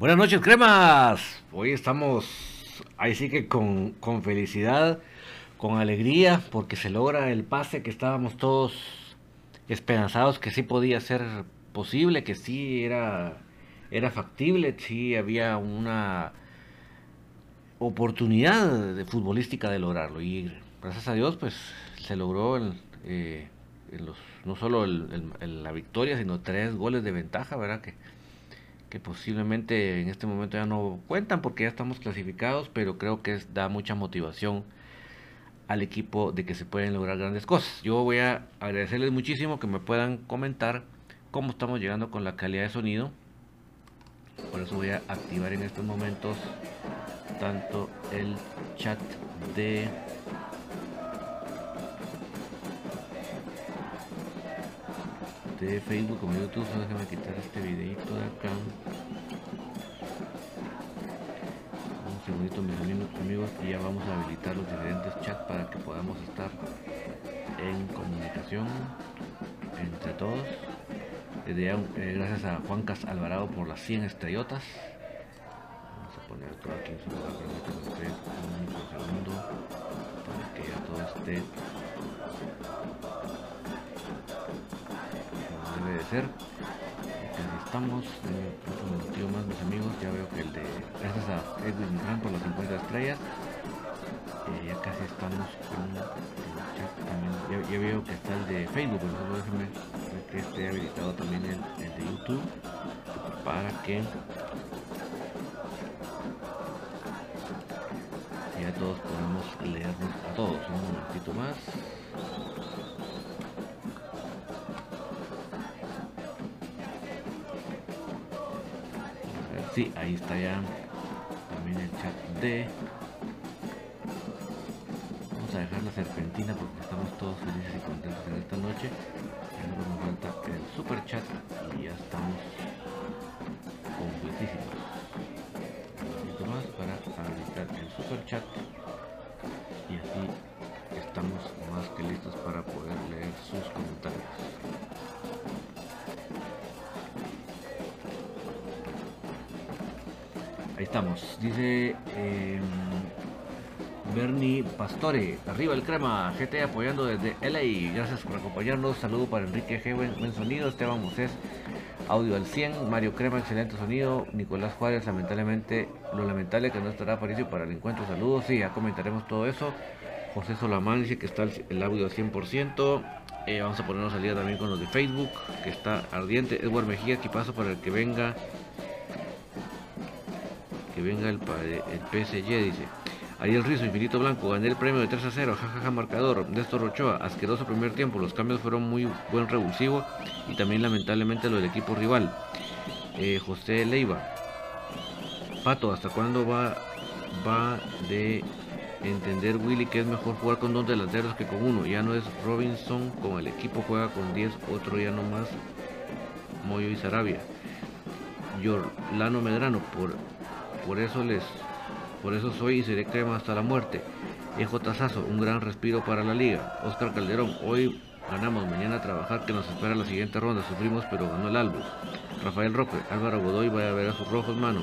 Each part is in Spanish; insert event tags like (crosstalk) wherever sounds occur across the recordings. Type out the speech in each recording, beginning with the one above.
Buenas noches, cremas. Hoy estamos ahí sí que con, felicidad, con alegría, porque se logra el pase que estábamos todos esperanzados que sí podía ser posible, que sí era, era factible, sí había una oportunidad de futbolística de lograrlo. Y gracias a Dios, pues se logró eh, los, no solo la victoria, sino tres goles de ventaja, ¿verdad? Que, que posiblemente en este momento ya no cuentan porque ya estamos clasificados, pero creo que da mucha motivación al equipo de que se pueden lograr grandes cosas. Yo voy a agradecerles muchísimo que me puedan comentar cómo estamos llegando con la calidad de sonido. Por eso voy a activar en estos momentos tanto el chat de de Facebook como YouTube, solo déjame quitar este videito de acá. Un segundito mis amigos, y ya vamos a habilitar los diferentes chats para que podamos estar en comunicación entre todos. Eh, gracias a Juan Cas Alvarado por las 100 estrellotas. Vamos a poner todo aquí en su lugar, permítanme un segundo para que ya todo esté ser. estamos, un motivo más mis amigos, ya veo que el de, gracias a Edwin Gran por las 50 estrellas, eh, ya casi estamos con chat también, ya, veo que está el de Facebook, pero solo déjenme que esté habilitado también el, el de YouTube, para que ya todos podamos leernos a todos, un momentito más. Sí, ahí está ya también el chat de... Vamos a dejar la serpentina porque estamos todos felices y contentos en esta noche. Ya nos falta el super chat y ya estamos completísimos. Un poquito más para habilitar el super chat y así estamos más que listos para poder leer sus comentarios. Ahí estamos. Dice eh, Bernie Pastore, arriba el crema, GT apoyando desde LA. Gracias por acompañarnos. Saludo para Enrique G. Buen, sonido. Esteban Moses, audio al 100. Mario Crema, excelente sonido. Nicolás Juárez, lamentablemente, lo lamentable que no estará Aparicio para el encuentro. Saludos. Sí, ya comentaremos todo eso. José Solamán dice que está el, audio al 100%. Eh, vamos a ponernos al día también con los de Facebook, que está ardiente. Edward Mejía, aquí paso para el que venga venga el, el PSG, dice. Ariel Rizo, Infinito Blanco, gané el premio de 3 a 0, jajaja marcador. Néstor Rochoa, asqueroso primer tiempo, los cambios fueron muy buen revulsivo y también lamentablemente lo del equipo rival. Eh, José Leiva, Pato, ¿hasta cuándo va, va de entender Willy que es mejor jugar con dos delanteros que con uno? Ya no es Robinson, como el equipo juega con 10, otro ya no más, Moyo y Sarabia. Yorlano Medrano, por, por eso les por eso soy y seré crema hasta la muerte. EJ Tazazo, un gran respiro para la liga. Oscar Calderón, hoy ganamos, mañana trabajar que nos espera la siguiente ronda. Sufrimos pero ganó el Albus. Rafael Roque, Álvaro Godoy vaya a ver a sus rojos, mano.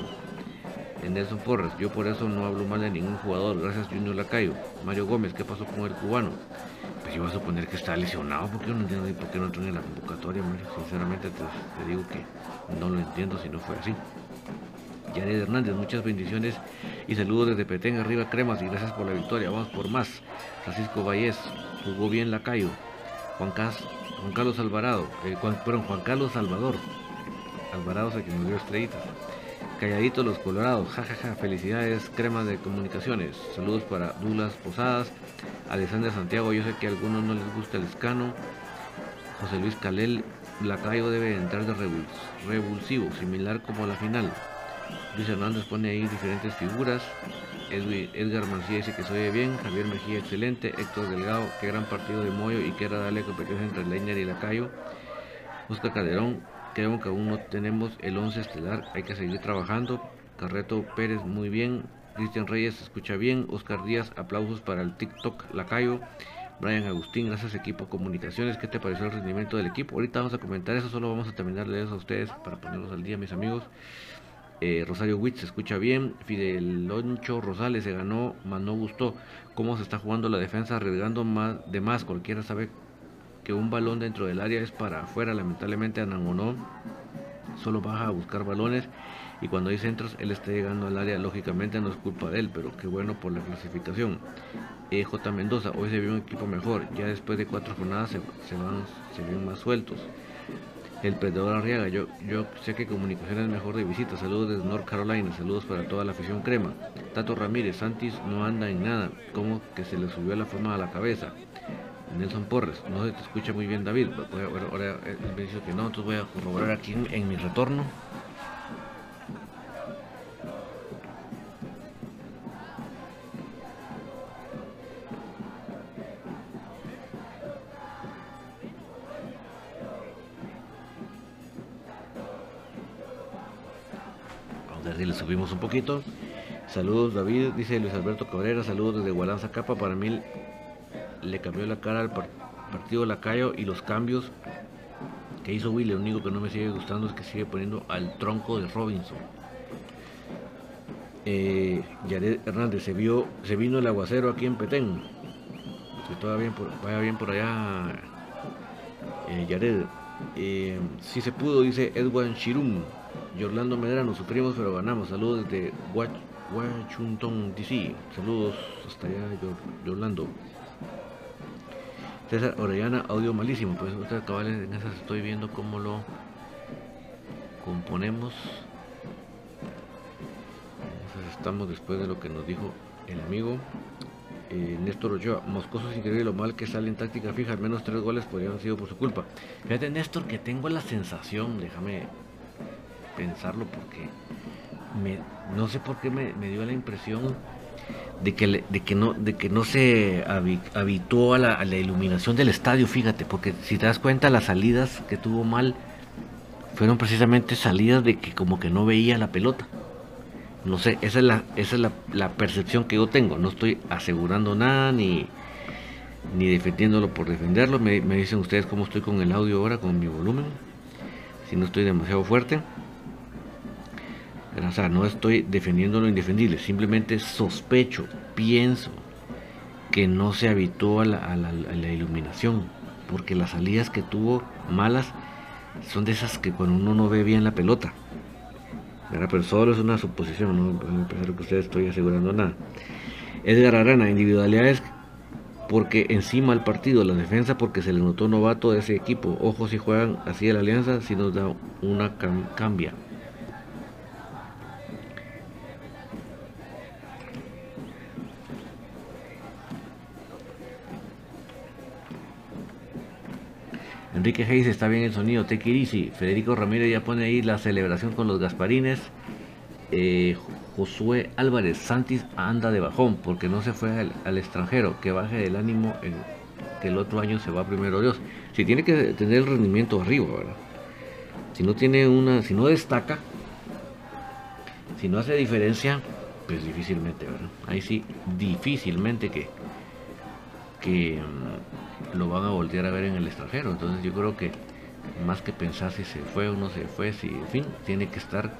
En Nelson Porras, yo por eso no hablo mal de ningún jugador. Gracias Junior Lacayo. Mario Gómez, ¿qué pasó con el cubano? Pues iba a suponer que está lesionado, porque yo no entiendo por qué no entró en la convocatoria, Sinceramente te, te digo que no lo entiendo si no fue así. Yared Hernández, muchas bendiciones y saludos desde Petén, arriba Cremas y gracias por la victoria. Vamos por más. Francisco Vallés, jugó bien Lacayo. Juan, Juan Carlos Alvarado, eh, Juan, Carlos Salvador. Alvarado es el que nos dio estrellitas. Calladitos los colorados, jajaja, felicidades, cremas de comunicaciones. Saludos para Dulas Posadas, Alexander Santiago, yo sé que a algunos no les gusta el escano. José Luis Calel, Lacayo debe entrar de revulsivo, similar como la final. Luis Hernández pone ahí diferentes figuras. Edgar Mancía dice que se oye bien. Javier Mejía, excelente. Héctor Delgado, qué gran partido de Moyo y era darle competencia entre Leiner y Lacayo. Oscar Calderón, creo que aún no tenemos el 11 estelar. Hay que seguir trabajando. Carreto Pérez, muy bien. Cristian Reyes, se escucha bien. Oscar Díaz, aplausos para el TikTok Lacayo. Brian Agustín, gracias equipo Comunicaciones. ¿Qué te pareció el rendimiento del equipo? Ahorita vamos a comentar eso, solo vamos a terminar de eso a ustedes para ponerlos al día, mis amigos. Eh, Rosario Witt se escucha bien. Fidel Loncho Rosales se ganó, más no gustó. Cómo se está jugando la defensa, arriesgando más de más. Cualquiera sabe que un balón dentro del área es para afuera. Lamentablemente Anangonó solo baja a buscar balones. Y cuando hay centros, él está llegando al área. Lógicamente no es culpa de él, pero qué bueno por la clasificación. E J. Mendoza, hoy se vio un equipo mejor. Ya después de cuatro jornadas se, van, se ven más sueltos. El Perdedor Arriaga, yo, yo sé que comunicación es mejor de visita. Saludos desde North Carolina, saludos para toda la afición crema. Tato Ramírez, Santis no anda en nada, como que se le subió la forma a la cabeza. Nelson Porres, no se te escucha muy bien David. Ahora, él me dice que no, entonces voy a corroborar aquí en mi retorno. Le subimos un poquito. Saludos David, dice Luis Alberto Cabrera, saludos desde Gualanza Capa. Para mí le cambió la cara al partido Lacayo y los cambios que hizo Willy. Lo único que no me sigue gustando es que sigue poniendo al tronco de Robinson. Eh, Yared Hernández, se vio, se vino el aguacero aquí en Petén. Que todavía vaya bien por allá, eh, Yared. Eh, si se pudo, dice Edwin Shirum. Y Orlando Medrano, sufrimos pero ganamos. Saludos desde Washington, D.C. Saludos hasta allá, Orlando. César Orellana, audio malísimo. Pues ustedes cabales en esas estoy viendo cómo lo componemos. estamos después de lo que nos dijo el amigo. Eh, Néstor Ochoa, Moscoso es increíble lo mal que sale en táctica fija, al menos tres goles podrían haber sido por su culpa. Fíjate Néstor que tengo la sensación, déjame pensarlo porque no sé por qué me, dio la impresión de que, de que, no, de que no se habituó a la, iluminación del estadio, fíjate, porque si te das cuenta las salidas que tuvo mal fueron precisamente salidas de que como que no veía la pelota. No sé, esa es la, esa es la, la percepción que yo tengo, no estoy asegurando nada ni, ni defendiéndolo por defenderlo, me, me dicen ustedes cómo estoy con el audio ahora, con mi volumen, si no estoy demasiado fuerte. O sea, no estoy defendiendo lo indefendible, simplemente sospecho, pienso que no se habituó a la, iluminación, porque las salidas que tuvo malas son de esas que cuando uno no ve bien la pelota. Pero solo es una suposición, no pensar que ustedes estoy asegurando nada. Edgar Arana, individualidades porque encima al partido, la defensa porque se le notó novato de ese equipo. Ojo si juegan así la alianza, si nos da una cambia. Enrique Hayes está bien el sonido. Tequirisi. Federico Ramírez ya pone ahí la celebración con los Gasparines. Eh, Josué Álvarez. Santis anda de bajón porque no se fue al, extranjero. Que baje el ánimo en, que el otro año se va primero Dios. Si tiene que tener el rendimiento arriba, ¿verdad? Si no tiene una, si no destaca, Si no hace diferencia, pues difícilmente, ¿verdad? Ahí sí, difícilmente que, que mm, lo van a voltear a ver en el extranjero. Entonces yo creo que más que pensar si se fue o no se fue, si, en fin, tiene que estar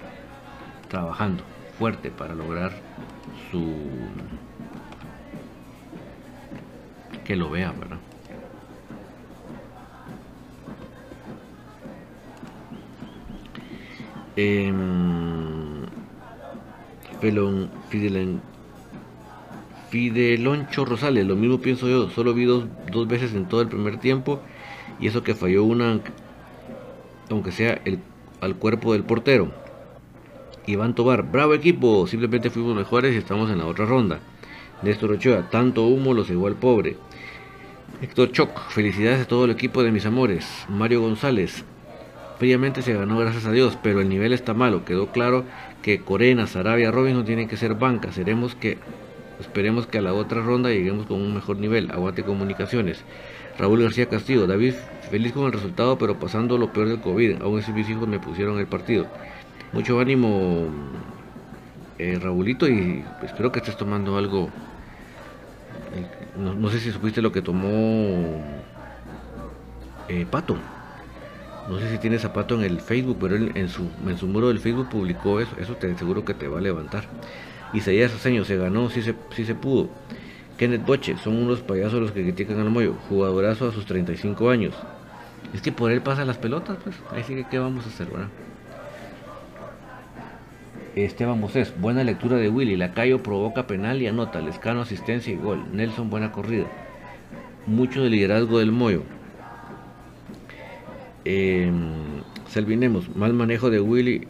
trabajando fuerte para lograr su que lo vea, ¿verdad? Eh, Fideloncho Rosales, lo mismo pienso yo, solo vi dos, dos veces en todo el primer tiempo y eso que falló una, aunque sea al cuerpo del portero. Iván Tobar, bravo equipo, simplemente fuimos mejores y estamos en la otra ronda. Néstor Ochoa, tanto humo lo cegó al pobre. Héctor Choc, felicidades a todo el equipo de mis amores. Mario González, fríamente se ganó gracias a Dios, pero el nivel está malo. Quedó claro que Corena, Sarabia, Robinson tienen que ser banca. Seremos que, esperemos que a la otra ronda lleguemos con un mejor nivel. Aguante comunicaciones. Raúl García Castillo, David, feliz con el resultado, pero pasando lo peor del COVID. Aún así mis hijos me pusieron el partido. Mucho ánimo, eh, Raulito, y espero que estés tomando algo. No, sé si supiste lo que tomó eh, Pato. No sé si tiene Zapato en el Facebook, pero en, su, en su muro del Facebook publicó eso. Eso te seguro que te va a levantar. Isaías Aseño se ganó, sí se, sí se pudo. Kenneth Boche, son unos payasos los que critican al Moyo. Jugadorazo a sus 35 años. Es que por él pasan las pelotas, pues. Ahí sí que, ¿qué vamos a hacer, verdad? Esteban Mosés, buena lectura de Willy. Lacayo provoca penal y anota. Lescano, asistencia y gol. Nelson, buena corrida. Mucho de liderazgo del Moyo. Eh, Selvinemos, mal manejo de Willy.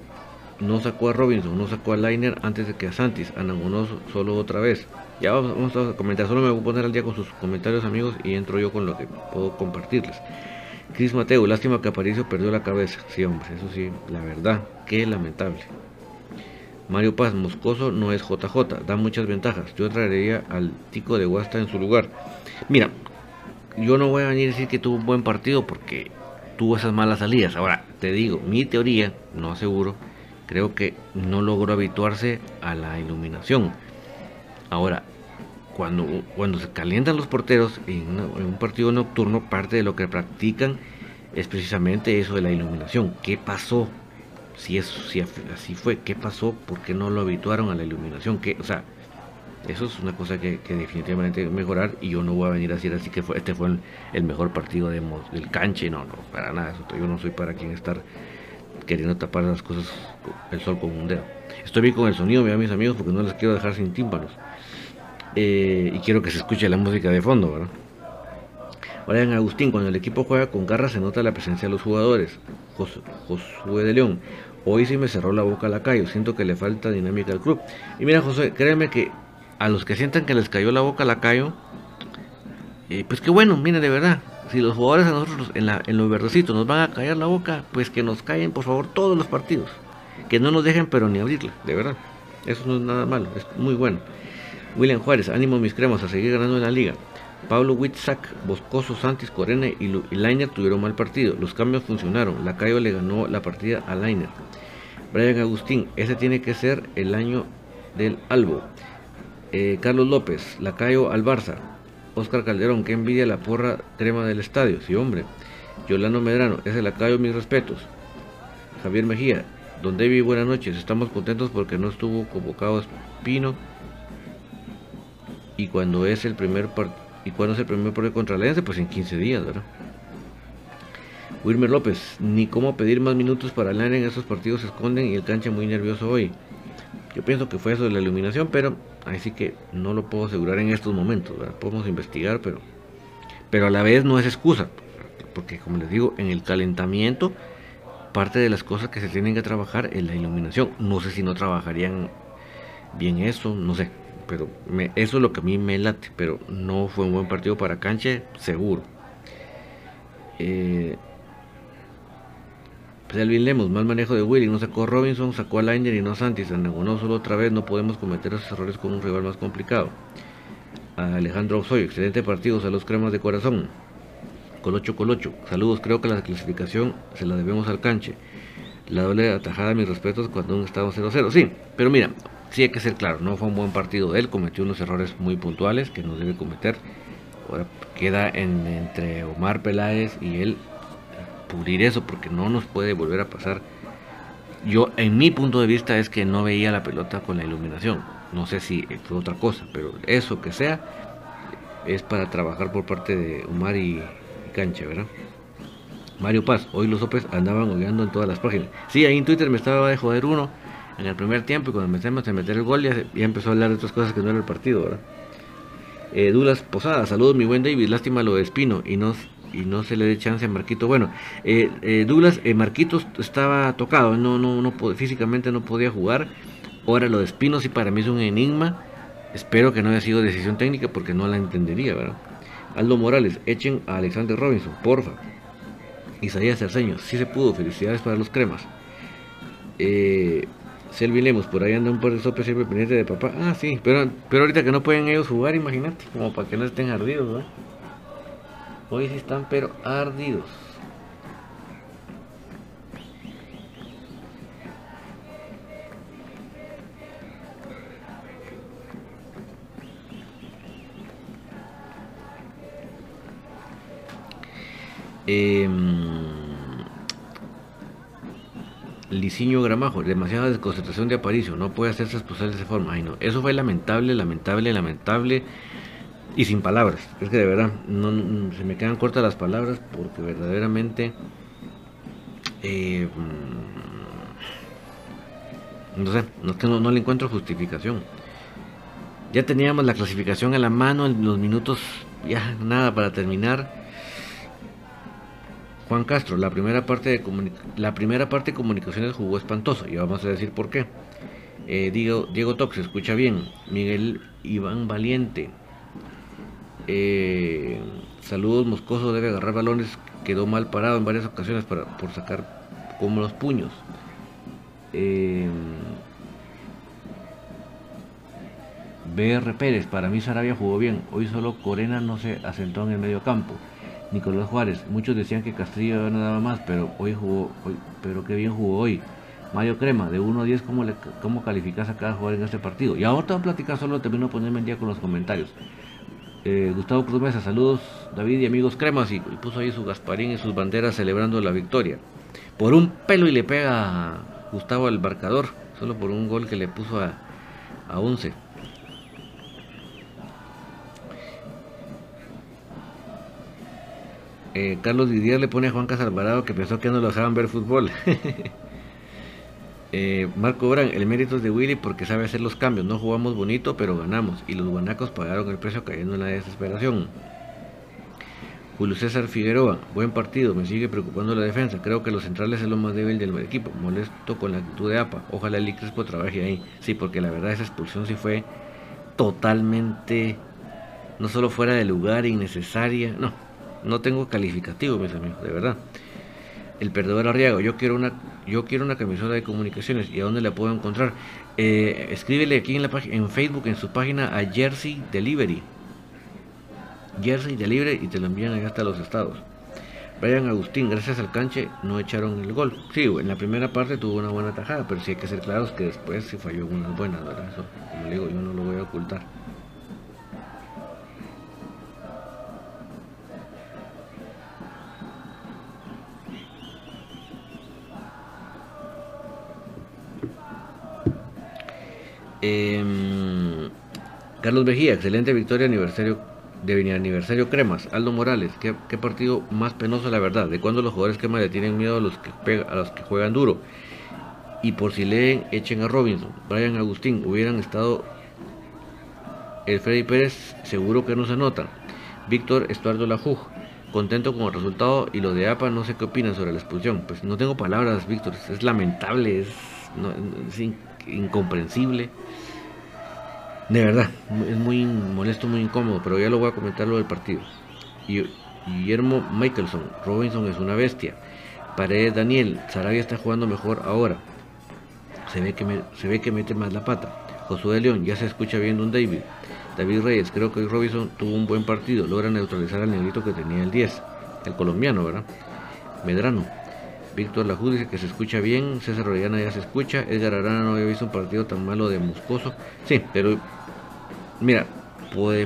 No sacó a Robinson, no sacó a Liner antes de que a Santis. Anagonó solo otra vez. Ya vamos, a comentar. Solo me voy a poner al día con sus comentarios, amigos. Y entro yo con lo que puedo compartirles. Cris Mateo, lástima que Aparicio perdió la cabeza. Sí, hombre, eso sí, la verdad, qué lamentable. Mario Paz, Moscoso no es JJ, da muchas ventajas. Yo traería al Tico de Guasta en su lugar. Mira, yo no voy a venir a decir que tuvo un buen partido porque tuvo esas malas salidas. Ahora, te digo, mi teoría, no aseguro, creo que no logró habituarse a la iluminación. Ahora, cuando, cuando se calientan los porteros en, un partido nocturno, parte de lo que practican es precisamente eso de la iluminación. ¿Qué pasó? si eso si así fue, qué pasó, por qué no lo habituaron a la iluminación, ¿Qué, o sea, eso es una cosa que, definitivamente mejorar y yo no voy a venir a decir así que fue, este fue el, mejor partido de, del canche, no, no, para nada, yo no soy para quien estar queriendo tapar las cosas, el sol con un dedo. Estoy bien con el sonido, vean mis amigos, porque no les quiero dejar sin tímpanos. Eh, y quiero que se escuche la música de fondo, ¿verdad? Brian Agustín, cuando el equipo juega con garra se nota la presencia de los jugadores. Josué de León, Hoy sí me cerró la boca la calle, siento que le falta dinámica al club. Y mira, José, créeme que a los que sientan que les cayó la boca la cayo, eh, pues qué bueno, mire, de verdad. Si los jugadores a nosotros en, la, en los verdecitos nos van a callar la boca, pues que nos callen por favor todos los partidos. Que no nos dejen pero ni abrirla, de verdad. Eso no es nada malo, es muy bueno. William Juárez, ánimo mis cremas a seguir ganando en la liga. Pablo Witzak, Boscoso, Santis, Corena y, Lainer tuvieron mal partido. Los cambios funcionaron. Lacayo le ganó la partida a Lainer. Brian Agustín, ese tiene que ser el año del Albo. Eh, Carlos López, Lacayo al Barça. Oscar Calderón, que envidia la porra crema del estadio. Sí, hombre. Yolano Medrano, ese Lacayo, mis respetos. Javier Mejía, Don David, buenas noches. Estamos contentos porque no estuvo convocado Espino. Y cuando es el primer ¿Y cuándo es el primer partido contra Alianza? Pues en 15 días, ¿verdad? Wilmer López, ni cómo pedir más minutos para Alianza en esos partidos se esconden y el cancha muy nervioso hoy. Yo pienso que fue eso de la iluminación, pero ahí sí que no lo puedo asegurar en estos momentos, ¿verdad? Podemos investigar, pero, pero a la vez no es excusa, porque como les digo, en el calentamiento, parte de las cosas que se tienen que trabajar es la iluminación. No sé si no trabajarían bien eso, no sé pero eso es lo que a mí me late, pero no fue un buen partido para Canche, seguro. Eh, pues Elvin Lemos, mal manejo de Willy, no sacó a Robinson, sacó a Liner y no a Santis, no solo otra vez, no podemos cometer esos errores con un rival más complicado. Alejandro Osoyo, excelente partido, saludos cremas de corazón. Colocho Colocho, saludos, creo que la clasificación se la debemos al canche. La doble atajada, mis respetos, cuando un estado 0-0. Sí, pero mira, sí hay que ser claro, no fue un buen partido de él, cometió unos errores muy puntuales que no debe cometer. Ahora queda entre Omar Peláez y él pulir eso porque no nos puede volver a pasar. Yo, en mi punto de vista, es que no veía la pelota con la iluminación. No sé si fue otra cosa, pero eso que sea es para trabajar por parte de Omar y, Cancha, ¿verdad? Mario Paz, hoy los Opes andaban hollando en todas las páginas. Sí, ahí en Twitter me estaba de joder uno en el primer tiempo y cuando empezamos a meter el gol ya, empezó a hablar de otras cosas que no era el partido, ¿verdad? Eh, Dulas Posada, saludos mi buen David, lástima lo de Espino y no, y no se le dé chance a Marquito. Bueno, eh, eh Douglas, eh, Marquito estaba tocado, no, no, no, físicamente no podía jugar. Ahora lo de Espino sí para mí es un enigma. Espero que no haya sido decisión técnica porque no la entendería, ¿verdad? Aldo Morales, echen a Alexander Robinson, porfa. Isaías Cerceño, sí se pudo, felicidades para los cremas. Eh, Selvi Lemos, por ahí anda un par de sopes siempre pendiente de papá. Ah, sí, pero, pero ahorita que no pueden ellos jugar, imagínate, como para que no estén ardidos, ¿no? Hoy sí están, pero ardidos. Eh, Gramajo, demasiada desconcentración de Aparicio, no puede hacerse expulsar de esa forma. Ay, no. Eso fue lamentable, lamentable, lamentable y sin palabras. Es que de verdad no, se me quedan cortas las palabras porque verdaderamente eh, mm, no sé, no, no le encuentro justificación. Ya teníamos la clasificación en la mano en los minutos, ya nada para terminar Juan Castro, la primera parte de, la primera parte de comunicaciones jugó espantoso y vamos a decir por qué. Eh, Diego, Diego Tox, escucha bien. Miguel Iván Valiente. Eh, saludos, Moscoso debe agarrar balones. Quedó mal parado en varias ocasiones para, por sacar como los puños. Eh, BR Pérez, para mí Sarabia jugó bien. Hoy solo Corena no se asentó en el medio campo. Nicolás Juárez, muchos decían que Castillo no daba más, pero hoy jugó, hoy, pero qué bien jugó hoy. Mario Crema, de 1 a 10, ¿cómo, le, cómo calificas a cada jugador en este partido? Y ahora te voy a platicar, solo termino ponerme en día con los comentarios. Eh, Gustavo Cruz Mesa, saludos David y amigos Cremas, y, puso ahí su Gasparín y sus banderas celebrando la victoria. Por un pelo y le pega a Gustavo al marcador, solo por un gol que le puso a, a 11. Eh, Carlos Didier le pone a Juan Casalvarado que pensó que no lo dejaban ver fútbol. (laughs) Eh, Marco Bran, el mérito es de Willy porque sabe hacer los cambios. No jugamos bonito, pero ganamos. Y los guanacos pagaron el precio cayendo en la desesperación. Julio César Figueroa, buen partido, me sigue preocupando la defensa. Creo que los centrales es lo más débil del equipo. Molesto con la actitud de APA. Ojalá el Crespo trabaje ahí. Sí, porque la verdad esa expulsión sí fue totalmente, no solo fuera de lugar, innecesaria. No, no tengo calificativo, mis amigos, de verdad. El perdedor Arriaga, yo quiero una, yo quiero una camisola de comunicaciones. ¿Y a dónde la puedo encontrar? Eh, escríbele aquí en la página, en Facebook, en su página a Jersey Delivery. Jersey Delivery y te lo envían allá hasta los estados. Brian Agustín, gracias al canche no echaron el gol. Sí, en la primera parte tuvo una buena tajada, pero sí hay que ser claros que después se falló unas buenas, ¿verdad? Eso, como digo, yo no lo voy a ocultar. Em, Carlos Mejía, excelente victoria aniversario de aniversario Cremas. Aldo Morales, ¿qué, partido más penoso la verdad. De cuando los jugadores Cremas le tienen miedo a los que a los que juegan duro. Y por si leen, echen a Robinson. Brian Agustín, hubieran estado el Freddy Pérez, seguro que no se nota. Víctor Estuardo Lajuj, contento con el resultado y lo de APA, no sé qué opinan sobre la expulsión. Pues no tengo palabras, Víctor, es lamentable, es, es incomprensible. De verdad, es muy molesto, muy incómodo, pero ya lo voy a comentar lo del partido. Guillermo Michelson, Robinson es una bestia. Paredes Daniel, Sarabia está jugando mejor ahora. Se ve que, se ve que mete más la pata. Josué León, ya se escucha bien Don David. David Reyes, creo que Robinson tuvo un buen partido. Logra neutralizar al negrito que tenía el 10. El colombiano, ¿verdad? Medrano. Víctor Lajud dice que se escucha bien, César Orellana ya se escucha, Edgar Arana no había visto un partido tan malo de Moscoso. Sí, pero mira,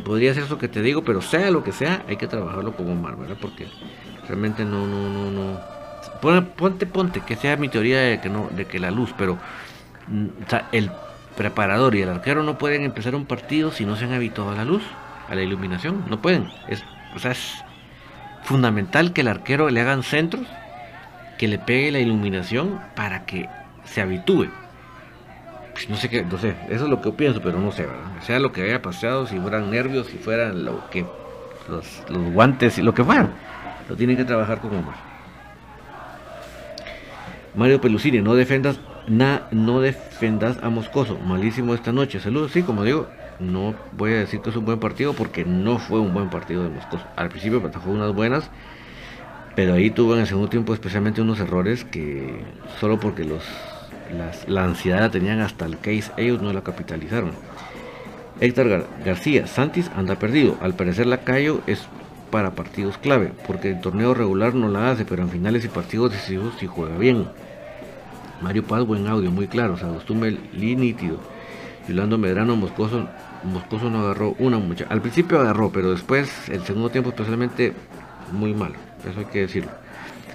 podría ser eso que te digo, pero sea lo que sea, hay que trabajarlo como Omar, ¿verdad? Porque realmente no, no, no, no. Ponte, ponte, que sea mi teoría de que no, de que la luz, pero mm, el preparador y el arquero no pueden empezar un partido si no se han habituado a la luz, a la iluminación, no pueden. Es, o sea, es fundamental que el arquero le hagan centros, que le pegue la iluminación para que se habitúe. Pues no sé qué, no sé, eso es lo que yo pienso, pero no sé, ¿verdad? Sea lo que haya pasado, si fueran nervios, si fueran lo que los, los guantes y lo que fuera, lo tienen que trabajar como Omar. Mario Pelusini, no defendas, no defendas a Moscoso, malísimo esta noche. Saludos, sí, como digo, no voy a decir que es un buen partido porque no fue un buen partido de Moscoso. Al principio fue unas buenas, pero ahí tuvo en el segundo tiempo especialmente unos errores que solo porque los la ansiedad la tenían hasta el case, ellos no la capitalizaron. Héctor García, Santis anda perdido. Al parecer la Cayo es para partidos clave, porque en torneo regular no la hace, pero en finales y partidos decisivos sí juega bien. Mario Paz, buen audio, muy claro, se acostumbra el nítido. Yolando Medrano, Moscoso, Moscoso no agarró una mucha. Al principio agarró, pero después, el segundo tiempo especialmente, muy malo, eso hay que decirlo.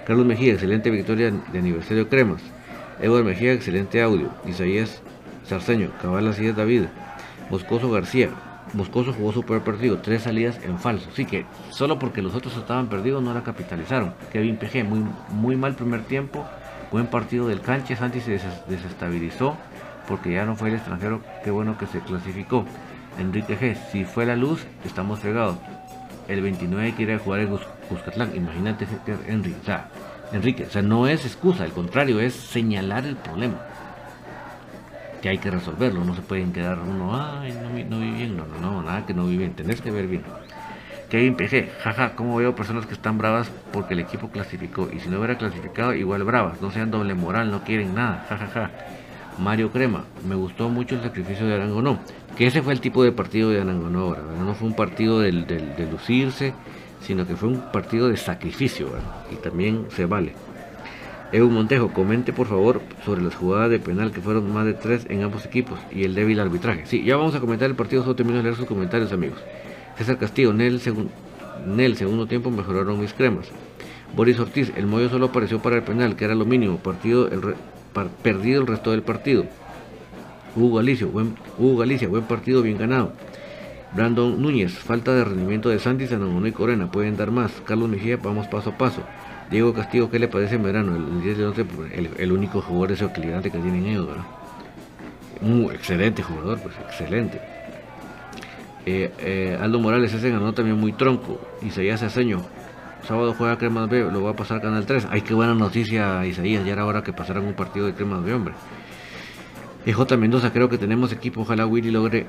Carlos Mejía, excelente victoria de aniversario Cremas. Eduardo Mejía, excelente audio. Isaías Sarceño, Cabal así es David. Moscoso García, Moscoso jugó super partido, tres salidas en falso. Así que solo porque los otros estaban perdidos no la capitalizaron. Kevin PG, muy, muy mal primer tiempo. Buen partido del canche. Santi se desestabilizó porque ya no fue el extranjero. Qué bueno que se clasificó. Enrique G, si fue la luz, estamos fregados. El 29 quiere jugar en Cuscatlán. Imagínate, Enrique. O sea, Enrique, o sea, no es excusa, al contrario, es señalar el problema. Que hay que resolverlo, no se pueden quedar uno, ay, no, no bien, no, no, no, nada que no vi bien, tenés que ver bien. Kevin PG, jaja, como veo personas que están bravas porque el equipo clasificó, y si no hubiera clasificado, igual bravas, no sean doble moral, no quieren nada, jajaja. Mario Crema, me gustó mucho el sacrificio de Arangonó, que ese fue el tipo de partido de Arangonó ahora, no fue un partido de lucirse, sino que fue un partido de sacrificio y también se vale. Evo Montejo, comente por favor sobre las jugadas de penal que fueron más de tres en ambos equipos y el débil arbitraje. Sí, ya vamos a comentar el partido, solo termino de leer sus comentarios amigos. César Castillo, en el, segundo tiempo mejoraron mis cremas. Boris Ortiz, el mollo solo apareció para el penal, que era lo mínimo, partido el perdido el resto del partido. Hugo Galicia, buen, Hugo Galicia, buen partido, bien ganado. Brandon Núñez, falta de rendimiento de Santi, Sanongo y Corena, pueden dar más. Carlos Mejía, vamos paso a paso. Diego Castillo, ¿qué le parece Verano? El, 10 de 11, el, el único jugador equilibrante que tienen ellos, ¿verdad? Muy excelente jugador, pues excelente. Eh, eh, Aldo Morales, ese ganó también muy tronco. Isaías Aceño, sábado juega Cremas B, lo va a pasar Canal 3. Ay, qué buena noticia, Isaías, ya era hora que pasaran un partido de Cremas B, hombre. EJ Mendoza, creo que tenemos equipo, ojalá Willy logre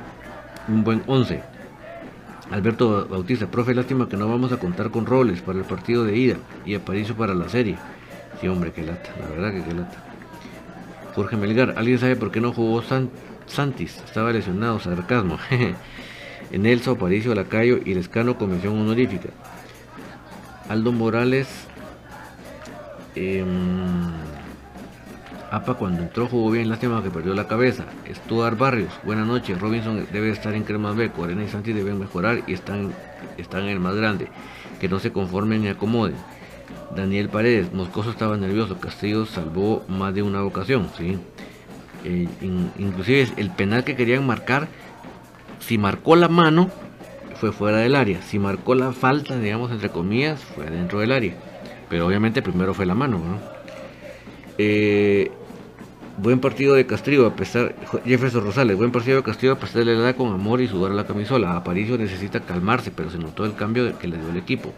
un buen 11. Alberto Bautista, profe, lástima que no vamos a contar con roles para el partido de ida y Aparicio para la serie. Sí, hombre, qué lata, la verdad que qué lata. Jorge Melgar, ¿alguien sabe por qué no jugó Santis? Estaba lesionado, sarcasmo. (laughs) en Elsa, Aparicio, Lacayo y Lescano, comisión honorífica. Aldo Morales, eh, APA cuando entró jugó bien, lástima que perdió la cabeza. Stuart Barrios, buenas noches. Robinson debe estar en Cremas B. Corena y Santi deben mejorar y están, están en el más grande. Que no se conformen ni acomoden. Daniel Paredes, Moscoso estaba nervioso. Castillo salvó más de una ocasión. ¿sí? Eh, inclusive el penal que querían marcar, si marcó la mano, fue fuera del área. Si marcó la falta, digamos, entre comillas, fue dentro del área. Pero obviamente primero fue la mano. ¿no? Eh, buen partido de Castillo, a pesar. Jefferson Rosales, buen partido de Castillo, a pesar de la edad con amor y sudar la camisola. Aparicio necesita calmarse, pero se notó el cambio que le dio el equipo.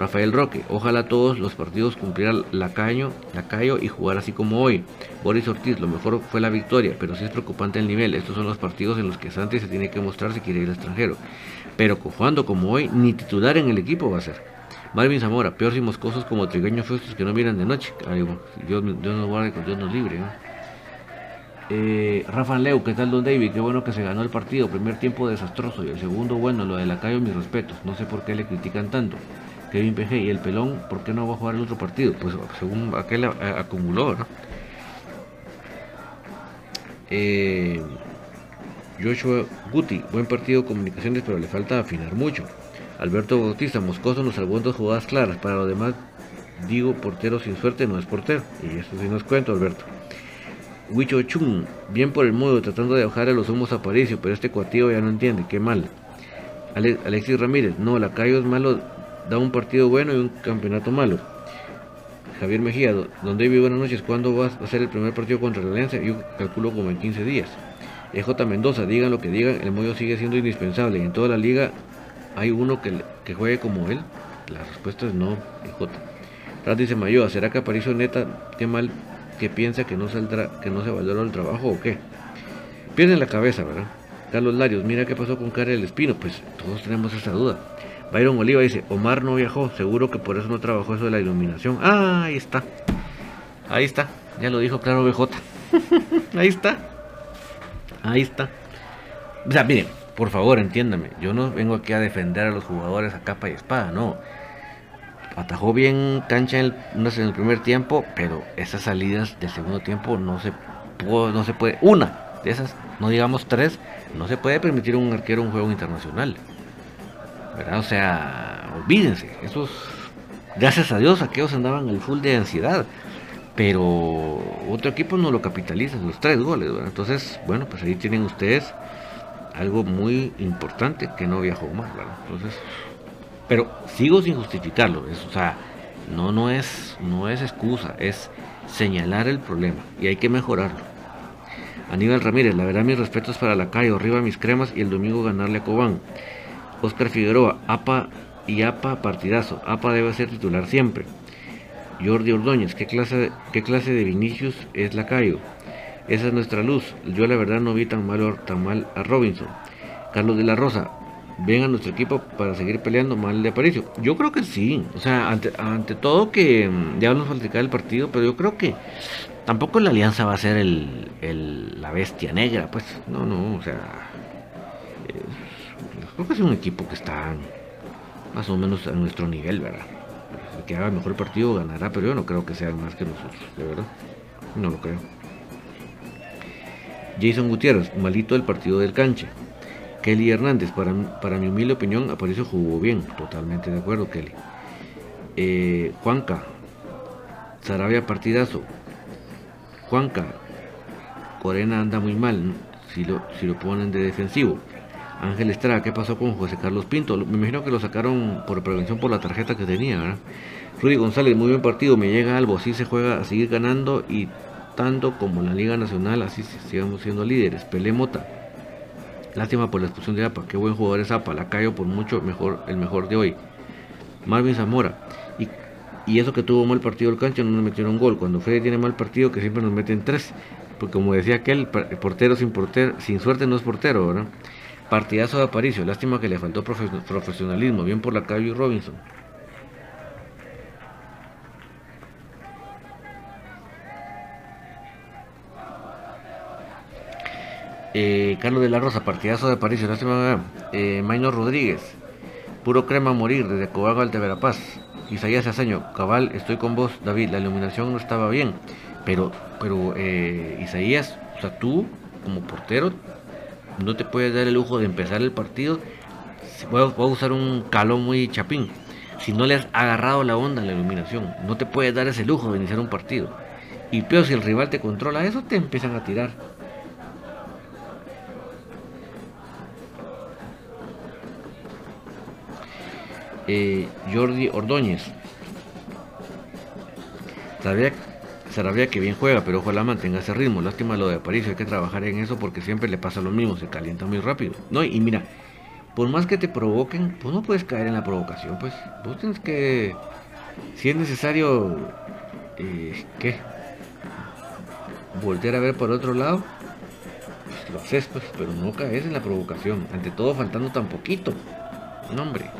Rafael Roque, ojalá todos los partidos cumplieran la caño, la callo y jugar así como hoy. Boris Ortiz, lo mejor fue la victoria, pero sí es preocupante el nivel. Estos son los partidos en los que Santos se tiene que mostrar si quiere ir al extranjero. Pero jugando como hoy, ni titular en el equipo va a ser. Marvin Zamora, peor si moscosos como trigueños festos que no miran de noche. Ay, Dios, Dios nos guarde, Dios nos libre. Eh, Rafa Leo, ¿qué tal Don David? Qué bueno que se ganó el partido. Primer tiempo desastroso y el segundo bueno, lo de la calle, mis respetos. No sé por qué le critican tanto. Kevin PG y el pelón, ¿por qué no va a jugar el otro partido? Pues según aquel acumuló, ¿no? Eh, Joshua Guti, buen partido comunicaciones, pero le falta afinar mucho. Alberto Bautista, Moscoso nos salvó dos jugadas claras. Para lo demás, digo, portero sin suerte no es portero. Y eso sí nos cuento, Alberto. Huicho Chung, bien por el modo, tratando de bajar a los humos a Paricio, pero este cuatío ya no entiende, qué mal. Alexis Ramírez, no, la Cayo es malo, da un partido bueno y un campeonato malo. Javier Mejía, donde vive buenas noches, ¿cuándo vas a hacer el primer partido contra la Alianza? Yo calculo como en 15 días. EJ Mendoza, digan lo que digan, el Moyo sigue siendo indispensable en toda la liga hay uno que, que juegue como él. La respuesta es no, EJ. Rat dice Mayoa, ¿será que Aparicio neta, qué mal que piensa que no saldrá, que no se valoró el trabajo o qué? Pierde la cabeza, ¿verdad? Carlos Larios, mira qué pasó con Karel Espino, pues todos tenemos esa duda. Byron Oliva dice, Omar no viajó, seguro que por eso no trabajó eso de la iluminación. Ah, ahí está. Ahí está, ya lo dijo claro BJ. ahí está. Ahí está. O sea, miren, por favor, entiéndame. Yo no vengo aquí a defender a los jugadores a capa y espada, no. Atajó bien cancha en el, en el primer tiempo, pero esas salidas del segundo tiempo no se, no se puede. Una de esas, no digamos tres, no se puede permitir un arquero un juego internacional. ¿Verdad? O sea, olvídense. Esos, gracias a Dios, aquellos andaban al full de ansiedad pero otro equipo no lo capitaliza, los tres goles, Entonces, bueno, pues ahí tienen ustedes algo muy importante que no viajó más, Entonces, pero sigo sin justificarlo, o sea, no, no es, no es excusa, es señalar el problema y hay que mejorarlo. Aníbal Ramírez, la verdad mis respetos para la calle, arriba mis cremas y el domingo ganarle a Cobán. Oscar Figueroa, APA y APA partidazo, APA debe ser titular siempre. Jordi Ordóñez, ¿qué clase, qué clase de Vinicius es Lacayo? Esa es nuestra luz. Yo la verdad no vi tan mal, tan mal a Robinson. Carlos de la Rosa, ven a nuestro equipo para seguir peleando mal de Aparicio. Yo creo que sí. O sea, ante, todo que mm, ya vamos a platicar el partido, pero yo creo que tampoco la alianza va a ser el, la bestia negra. Pues no, no, o sea, creo que es un equipo que está más o menos a nuestro nivel, ¿verdad? que haga el mejor partido ganará, pero yo no creo que sean más que nosotros, de verdad. No lo creo. Jason Gutiérrez, malito el partido del canche. Kelly Hernández, para, para mi humilde opinión, Aparicio jugó bien. Totalmente de acuerdo, Kelly. Eh, Juanca, Sarabia partidazo. Juanca, Corena anda muy mal si lo, si lo ponen de defensivo. Ángel Estrada, ¿qué pasó con José Carlos Pinto? Me imagino que lo sacaron por prevención por la tarjeta que tenía, ¿verdad? Rudy González, muy buen partido, me llega algo, así se juega a seguir ganando y tanto como la Liga Nacional, así sigamos siendo líderes. Pelé Mota, lástima por la expulsión de APA, qué buen jugador es APA, la callo por mucho mejor, el mejor de hoy. Marvin Zamora, y, y eso que tuvo mal partido el cancho, no nos metieron gol. Cuando Freddy tiene mal partido, que siempre nos meten tres, porque como decía aquel, portero sin portero, sin suerte no es portero, ¿verdad? Partidazo de Aparicio, lástima que le faltó profesionalismo, bien por la calle y Robinson. Eh, Carlos de la Rosa, partidazo de Aparicio, lástima. Eh, Maynor Rodríguez, puro crema a morir desde Cobago al Verapaz. Isaías Aseño, cabal, estoy con vos, David, la iluminación no estaba bien, pero, pero eh, Isaías, o sea, tú como portero no te puedes dar el lujo de empezar el partido. Voy a, usar un calón muy chapín. Si no le has agarrado la onda a la iluminación, no te puedes dar ese lujo de iniciar un partido. Y peor, si el rival te controla eso, te empiezan a tirar. Eh, Jordi Ordóñez. Sabía Sarabia que bien juega, pero ojalá mantenga ese ritmo. Lástima lo de Aparicio, hay que trabajar en eso porque siempre le pasa lo mismo, se calienta muy rápido. No, y mira, por más que te provoquen, pues no puedes caer en la provocación, pues vos tienes que, si es necesario, eh, ¿qué? Voltear a ver por otro lado, pues lo haces, pues, pero no caes en la provocación. Ante todo, faltando tan poquito. No, hombre.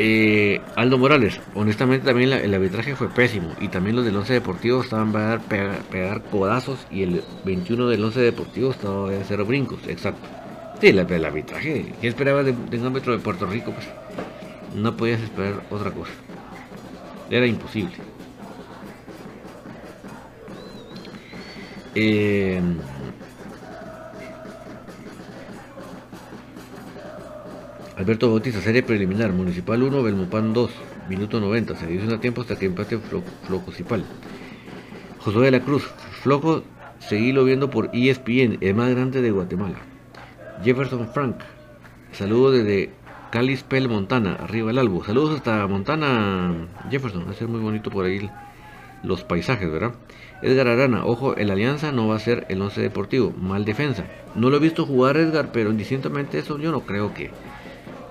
Eh, Aldo Morales, honestamente también el arbitraje fue pésimo y también los del 11 Deportivo estaban a dar, pegar, codazos y el 21 del 11 Deportivo estaba a hacer brincos, exacto. Sí, el, arbitraje, ¿qué esperaba de, un árbitro de Puerto Rico? Pues No podías esperar otra cosa. Era imposible. Eh, Alberto Bautista, serie preliminar, Municipal 1, Belmopan 2, minuto 90, se dio a tiempo hasta que empate Flococipal. Josué de la Cruz, Flojo, seguilo viendo por ESPN, el más grande de Guatemala. Jefferson Frank, saludo desde Calispel, Montana, arriba el albo. Saludos hasta Montana, Jefferson, va a ser muy bonito por ahí los paisajes, ¿verdad? Edgar Arana, ojo, el Alianza no va a ser el 11 deportivo, mal defensa. No lo he visto jugar Edgar, pero indistintamente eso yo no creo que,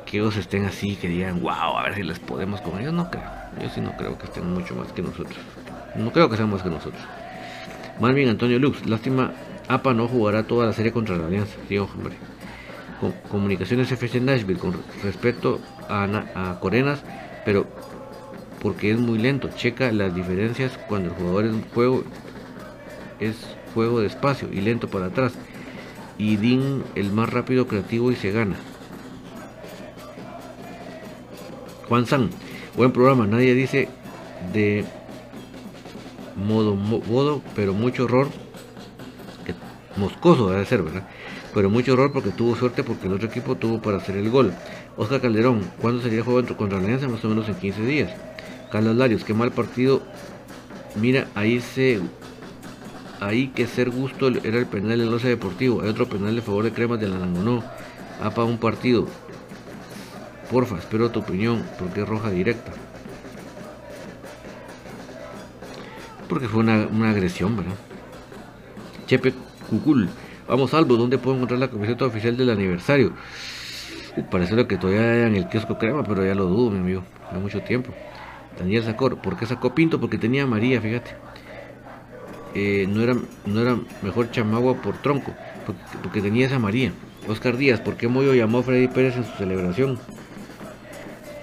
que ellos estén así, que digan, wow, a ver si les podemos con ellos. No creo, yo sí no creo que estén mucho más que nosotros. No creo que sean más que nosotros. Marvin Antonio Lux, lástima, APA no jugará toda la serie contra la Alianza. Sí, hombre. Comunicaciones FC Nashville, con respecto a, a Corenas, pero porque es muy lento. Checa las diferencias cuando el jugador es un juego es juego despacio y lento para atrás. Y Din el más rápido, creativo y se gana. Juan San, buen programa. Nadie dice de modo modo, pero mucho error. Que, moscoso debe ser, ¿verdad? Pero mucho error porque tuvo suerte porque el otro equipo tuvo para hacer el gol. Oscar Calderón, ¿cuándo sería el juego contra la Alianza? Más o menos en 15 días. Carlos Larios, qué mal partido. Mira, ahí se. Ahí que ser gusto era el penal del 11 Deportivo. Hay otro penal de favor de Cremas de la Nangonó. para un partido. Porfa, espero tu opinión, porque es roja directa. Porque fue una, agresión, ¿verdad? Chepe Cucul. Vamos, Albo, ¿dónde puedo encontrar la camiseta oficial del aniversario? Parece lo que todavía en el kiosco crema, pero ya lo dudo, mi amigo. Hay mucho tiempo. Daniel sacó, ¿por qué sacó Pinto? Porque tenía María, fíjate. Eh, no, era, no era mejor Chamagua por tronco, porque, tenía esa María. Oscar Díaz, ¿por qué Moyo llamó a Freddy Pérez en su celebración?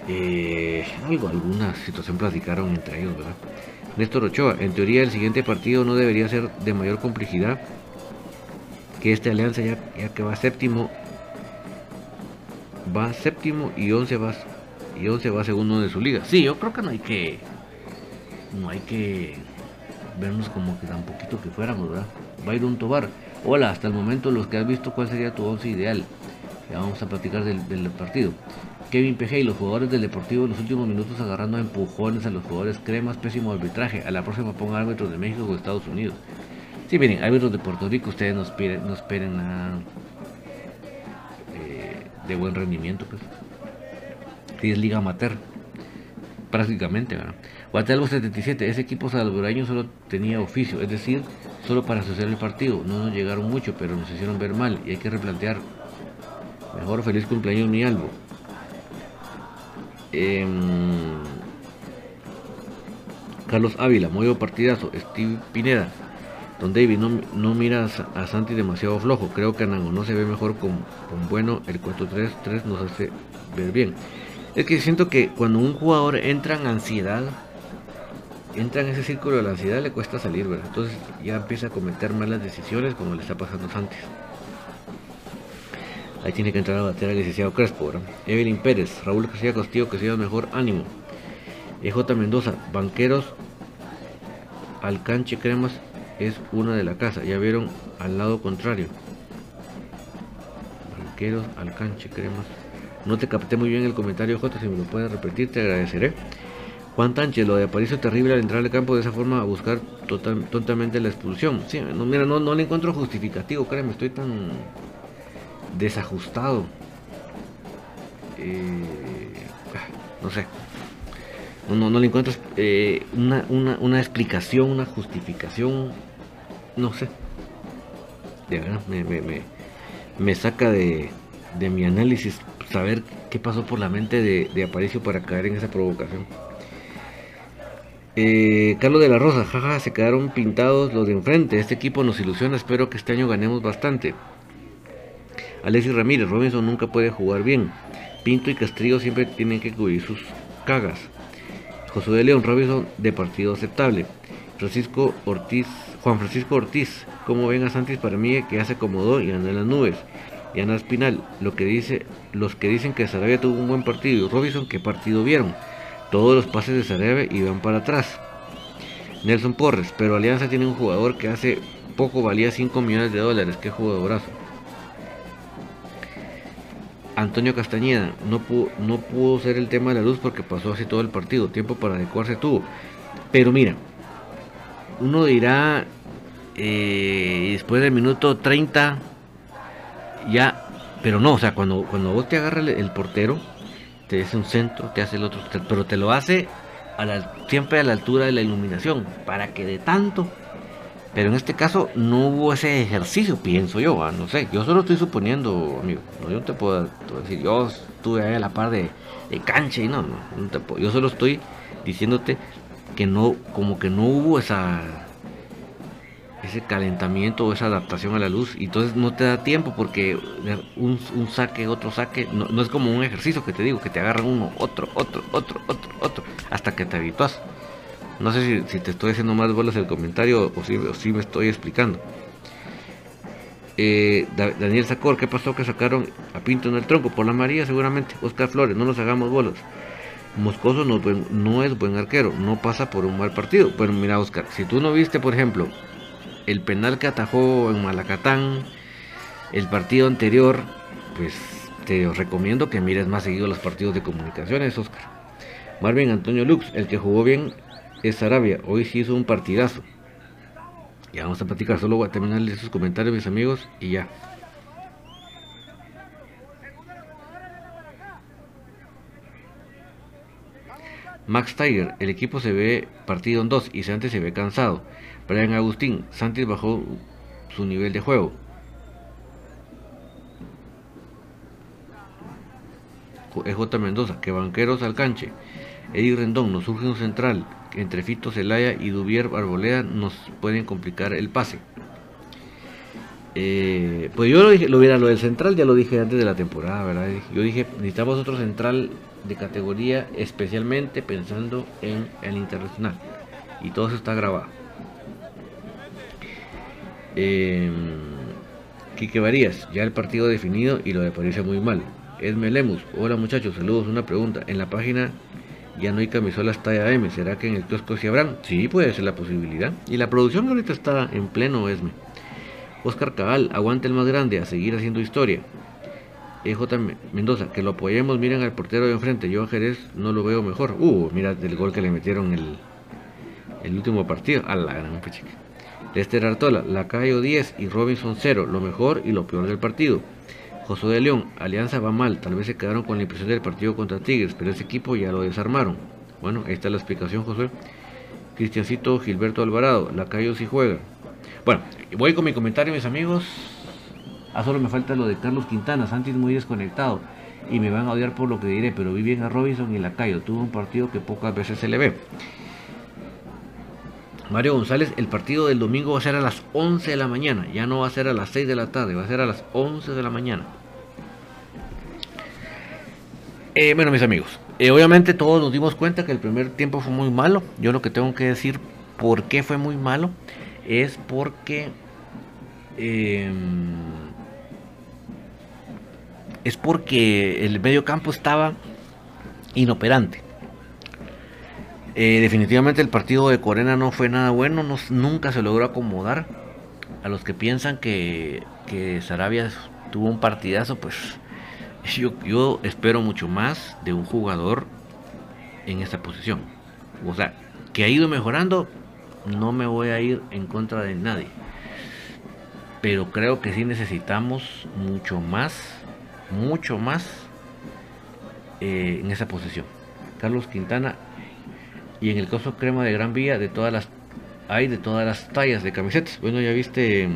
Eh, algo, alguna situación platicaron entre ellos, ¿verdad? Néstor Ochoa, en teoría el siguiente partido no debería ser de mayor complejidad que esta alianza ya, ya que va séptimo, va séptimo y once va y 11 va segundo de su liga. Sí, yo creo que no hay que no hay que vernos como que tan poquito que fuéramos, ¿verdad? Va a ir un Tobar. Hola, hasta el momento los que has visto, ¿cuál sería tu once ideal? Ya vamos a platicar del, partido. Kevin PG y los jugadores del Deportivo en los últimos minutos agarrando empujones a los jugadores cremas, pésimo arbitraje. A la próxima ponga árbitros de México o Estados Unidos. Sí, miren, árbitros de Puerto Rico, ustedes no esperen, nada de buen rendimiento, pues es Liga Amateur, prácticamente. ¿verdad? 77, ese equipo salvadoreño solo tenía oficio, es decir, solo para asociar el partido. No nos llegaron mucho, pero nos hicieron ver mal y hay que replantear. Mejor feliz cumpleaños mi albo. Em, Carlos Ávila, muy partidazo. Steve Pineda. Don David, no, no miras a Santi demasiado flojo. Creo que Anango no se ve mejor con, bueno. El 4-3-3 nos hace ver bien. Es que siento que cuando un jugador entra en ansiedad, entra en ese círculo de la ansiedad, le cuesta salir. Entonces ya empieza a cometer malas decisiones como le está pasando antes. Ahí tiene que entrar a bater al licenciado Crespo, ¿verdad? Evelyn Pérez, Raúl García Castillo, que sea mejor ánimo. EJ Mendoza, banqueros, Alcanche Cremas es una de la casa. Ya vieron al lado contrario. Banqueros, Alcanche Cremas. No te capté muy bien el comentario, J. Si me lo puedes repetir, te agradeceré. Juan Tánchez, lo de Aparicio terrible al entrar al campo de esa forma a buscar tontamente la expulsión. Sí, no, mira, no le encuentro justificativo, créeme, estoy tan desajustado. Eh, no sé. No, no, le encuentro eh, una, una, explicación, una justificación. No sé. De verdad, me, me, me, saca de, de mi análisis saber qué pasó por la mente de, Aparicio para caer en esa provocación. Eh, Carlos de la Rosa, jaja, se quedaron pintados los de enfrente. Este equipo nos ilusiona, espero que este año ganemos bastante. Alexis Ramírez, Robinson nunca puede jugar bien. Pinto y Castrillo siempre tienen que cubrir sus cagas. José de León, Robinson de partido aceptable. Francisco Ortiz, Juan Francisco Ortiz, como ven a Santis para mí que ya se acomodó y anda en las nubes. Y Ana Espinal, lo que dice, los que dicen que Sarabia tuvo un buen partido. Robinson, ¿qué partido vieron? Todos los pases de Sarabia iban para atrás. Nelson Porres, pero Alianza tiene un jugador que hace poco valía 5 millones de dólares. Qué jugadorazo. Antonio Castañeda, no pudo, no pudo ser el tema de la luz porque pasó así todo el partido. Tiempo para adecuarse tuvo. Pero mira, uno dirá, eh, después del minuto 30, ya, pero no, o sea, cuando, cuando vos te agarra el, portero, te hace un centro, te hace el otro, pero te lo hace a la, siempre a la altura de la iluminación, para que de tanto, pero en este caso no hubo ese ejercicio, pienso yo, no sé, yo solo estoy suponiendo, amigo, yo no te puedo, decir, yo estuve ahí a la par de, cancha y no, no, no te puedo, yo solo estoy diciéndote que no, como que no hubo esa ese calentamiento o esa adaptación a la luz. Y entonces no te da tiempo porque un, saque, otro saque, no, es como un ejercicio que te digo, que te agarran uno, otro, otro, otro, otro, otro, hasta que te habituas. No sé si, te estoy haciendo más bolas el comentario o si, me estoy explicando. Eh, Daniel Sacor, ¿qué pasó que sacaron a Pinto en el tronco? Por la María seguramente. Oscar Flores, no nos hagamos bolas. Moscoso no, no, es buen arquero, no pasa por un mal partido. Pero mira, Oscar, si tú no viste, por ejemplo, el penal que atajó en Malacatán, el partido anterior, pues te recomiendo que mires más seguido los partidos de comunicaciones, Oscar. Marvin Antonio Lux, el que jugó bien es Arabia, hoy sí hizo un partidazo. Ya vamos a platicar, solo voy a terminar sus comentarios, mis amigos, y ya. Max Tiger, el equipo se ve partido en dos y Santos se ve cansado. Brian Agustín, Santos bajó su nivel de juego. EJ Mendoza, que banqueros al canche. Eddie Rendón, nos surge un central. Entre Fito Celaya y Dubier Arboleda nos pueden complicar el pase. Eh, pues yo lo dije, lo, lo del central ya lo dije antes de la temporada, ¿verdad? Yo dije, necesitamos otro central de categoría, especialmente pensando en el internacional. Y todo eso está grabado. Eh, Quique Varías, ya el partido definido y lo de parece muy mal. Edme Lemus, hola muchachos, saludos, una pregunta. En la página ya no hay camisolas talla M, ¿será que en el kiosco sí habrán? Sí, puede ser la posibilidad. Y la producción ahorita está en pleno Esme. Oscar Cabal, aguante el más grande, a seguir haciendo historia. EJ Mendoza, que lo apoyemos, miren al portero de enfrente, yo a Jerez no lo veo mejor. Uh, mira el gol que le metieron el, el último partido. A la gran. Lester Artola, Lacayo 10 y Robinson 0, lo mejor y lo peor del partido. Josué de León, Alianza va mal, tal vez se quedaron con la impresión del partido contra Tigres, pero ese equipo ya lo desarmaron. Bueno, ahí está la explicación, Josué. Cristiancito Gilberto Alvarado, Lacayo sí juega. Bueno, voy con mi comentario, mis amigos. Ah, solo me falta lo de Carlos Quintana, Santis muy desconectado. Y me van a odiar por lo que diré, pero vi bien a Robinson y Lacayo. Tuvo un partido que pocas veces se le ve. Mario González, el partido del domingo va a ser a las 11 de la mañana. Ya no va a ser a las 6 de la tarde, va a ser a las 11 de la mañana. Eh, bueno, mis amigos, eh, obviamente todos nos dimos cuenta que el primer tiempo fue muy malo. Yo lo que tengo que decir por qué fue muy malo es porque em, es porque el medio campo estaba inoperante. Eh, definitivamente el partido de Corena no fue nada bueno, nunca se logró acomodar. A los que piensan que, que Sarabia tuvo un partidazo, pues (laughs) yo, yo espero mucho más de un jugador en esta posición. O sea, que ha ido mejorando, no me voy a ir en contra de nadie. Pero creo que sí necesitamos mucho más mucho más eh, en esa posición. Carlos Quintana y en el caso crema de Gran Vía de todas las hay de todas las tallas de camisetas. Bueno, ya viste,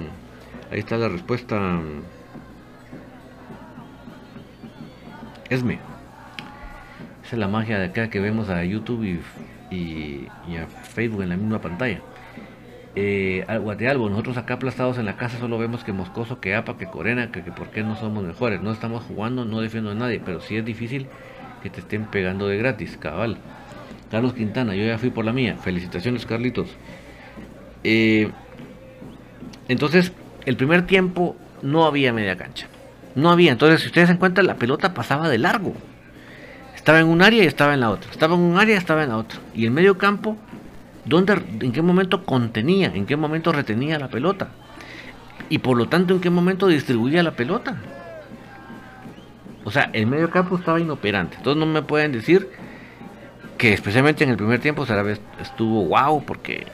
ahí está la respuesta. Esme. Esa es la magia de acá que vemos a YouTube y, y a Facebook en la misma pantalla eh, Guatealbo, nosotros acá aplastados en la casa solo vemos que Moscoso, que APA, que Corena, que, que por qué no somos mejores. No estamos jugando, no defiendo a nadie, pero sí es difícil que te estén pegando de gratis, cabal. Carlos Quintana, yo ya fui por la mía. Felicitaciones, Carlitos. Eh, entonces, el primer tiempo no había media cancha. No había. Entonces, si ustedes se encuentran, la pelota pasaba de largo. Estaba en un área y estaba en la otra. Estaba en un área y estaba en la otra. Y el medio campo, ¿dónde, ¿en qué momento contenía? ¿En qué momento retenía la pelota? Y por lo tanto, ¿en qué momento distribuía la pelota? O sea, el medio campo estaba inoperante. Entonces no me pueden decir que especialmente en el primer tiempo Sarabia estuvo wow porque...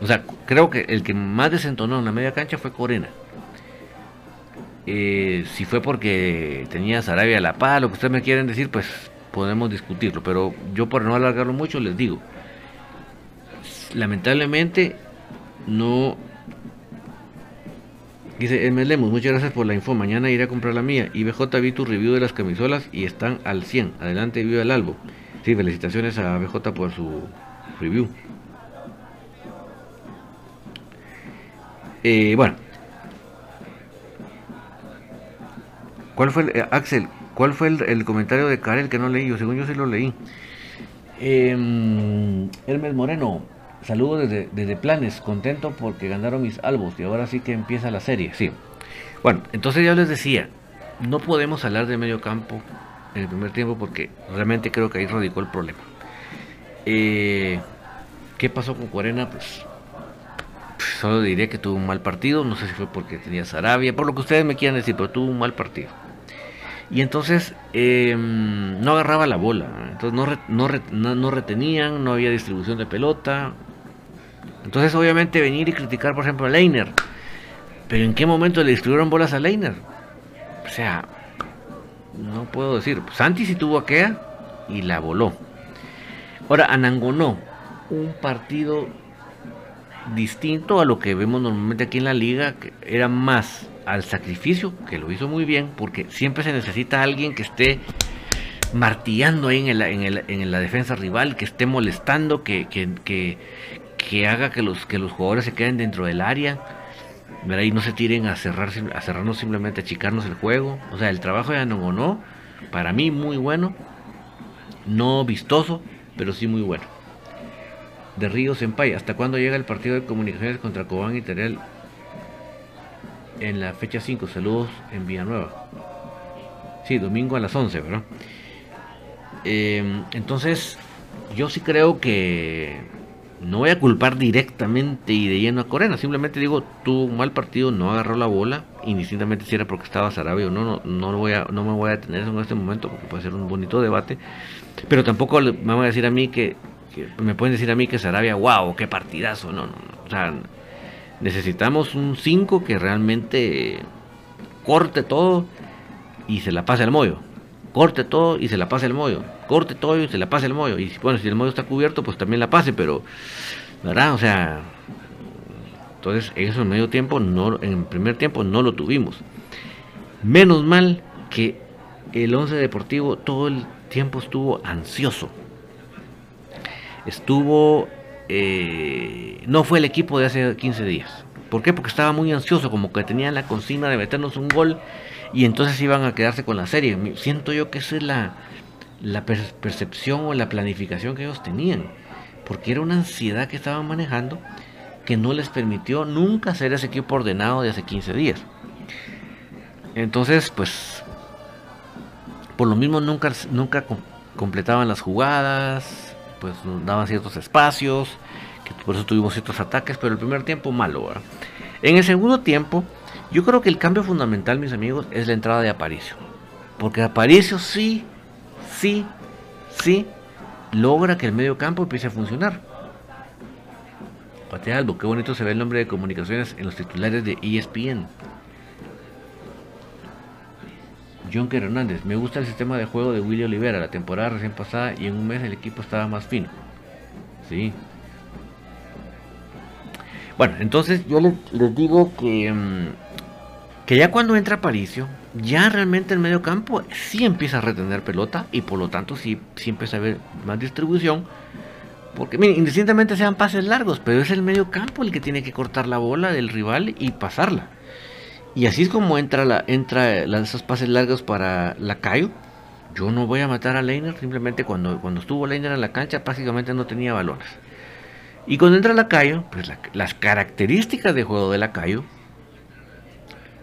O sea, creo que el que más desentonó en la media cancha fue Corena. Eh, si fue porque tenía Sarabia a la paz, lo que ustedes me quieren decir, pues podemos discutirlo. Pero yo por no alargarlo mucho les digo, lamentablemente no Dice Hermes Lemos, muchas gracias por la info. Mañana iré a comprar la mía. Y BJ vi tu review de las camisolas y están al 100. Adelante, viva el albo. Sí, felicitaciones a BJ por su review. Eh, bueno. ¿Cuál fue el, eh, Axel? ¿Cuál fue el, comentario de Karel que no leí? Yo, según yo sí lo leí. Eh, Hermes Moreno, Saludos desde, Planes, contento porque ganaron mis albos y ahora sí que empieza la serie, sí. Bueno, entonces ya les decía, no podemos hablar de medio campo en el primer tiempo porque realmente creo que ahí radicó el problema. Eh, ¿Qué pasó con Cuarena? Pues, pues, solo diré que tuvo un mal partido, no sé si fue porque tenía Sarabia, por lo que ustedes me quieran decir, pero tuvo un mal partido. Y entonces em, no agarraba la bola, entonces no, no, no, retenían, no había distribución de pelota, entonces, obviamente, venir y criticar, por ejemplo, a Leiner. Pero ¿en qué momento le distribuyeron bolas a Leiner? O sea, no puedo decir. Santi sí tuvo aquella y la voló. Ahora, Anangonó, un partido distinto a lo que vemos normalmente aquí en la liga, que era más al sacrificio, que lo hizo muy bien, porque siempre se necesita alguien que esté martillando ahí en, en, la defensa rival, que esté molestando, que, que, que haga que los, que los jugadores se queden dentro del área y no se tiren a cerrar a cerrarnos simplemente a achicarnos el juego. O sea el trabajo de no para mí muy bueno. No vistoso pero sí muy bueno. De Ríos en Pay hasta cuándo llega el partido de comunicaciones contra Cobán y Terel en la fecha 5 saludos en Villanueva. Sí domingo a las 11 verdad eh, entonces yo sí creo que no voy a culpar directamente y de lleno a Corena, simplemente digo, tuvo un mal partido, no agarró la bola, indistintamente si era porque estaba Sarabia o no, no, no, voy a, no me voy a detener en este momento porque puede ser un bonito debate, pero tampoco me van a decir a mí que, me pueden decir a mí que Sarabia, wow, qué partidazo, no, no, no, o sea, necesitamos un 5 que realmente corte todo y se la pase al mollo, corte todo y se la pase el mollo, corte todo y se la pase el mollo. Y bueno, si el mollo está cubierto, pues también la pase, pero, ¿verdad? O sea, entonces eso en medio tiempo, no, en primer tiempo no lo tuvimos. Menos mal que el 11 Deportivo todo el tiempo estuvo ansioso. Estuvo, eh, no fue el equipo de hace 15 días. ¿Por qué? Porque estaba muy ansioso, como que tenían la consigna de meternos un gol y entonces iban a quedarse con la serie. Siento yo que esa es la, la percepción o la planificación que ellos tenían, porque era una ansiedad que estaban manejando que no les permitió nunca ser ese equipo ordenado de hace 15 días. Entonces, pues, por lo mismo nunca, nunca completaban las jugadas, pues nos daban ciertos espacios, que por eso tuvimos ciertos ataques, pero el primer tiempo malo. En el segundo tiempo, yo creo que el cambio fundamental, mis amigos, es la entrada de Aparicio. Porque Aparicio sí, sí, sí logra que el medio campo empiece a funcionar. Pate Albo, qué bonito se ve el nombre de comunicaciones en los titulares de ESPN. John Hernández, me gusta el sistema de juego de Willy Olivera, la temporada recién pasada y en un mes el equipo estaba más fino. Sí, bueno, entonces yo les, digo que, mm, que ya cuando entra Paricio, ya realmente el medio campo sí empieza a retener pelota y por lo tanto sí, sí empieza a haber más distribución. Porque, miren, indistintamente sean pases largos, pero es el medio campo el que tiene que cortar la bola del rival y pasarla. Y así es como entra, la, entra esos pases largos para la Cayo. Yo no voy a matar a Leiner, simplemente cuando, cuando estuvo Leiner en la cancha prácticamente no tenía balones. Y cuando entra Lacayo, pues las características de juego de Lacayo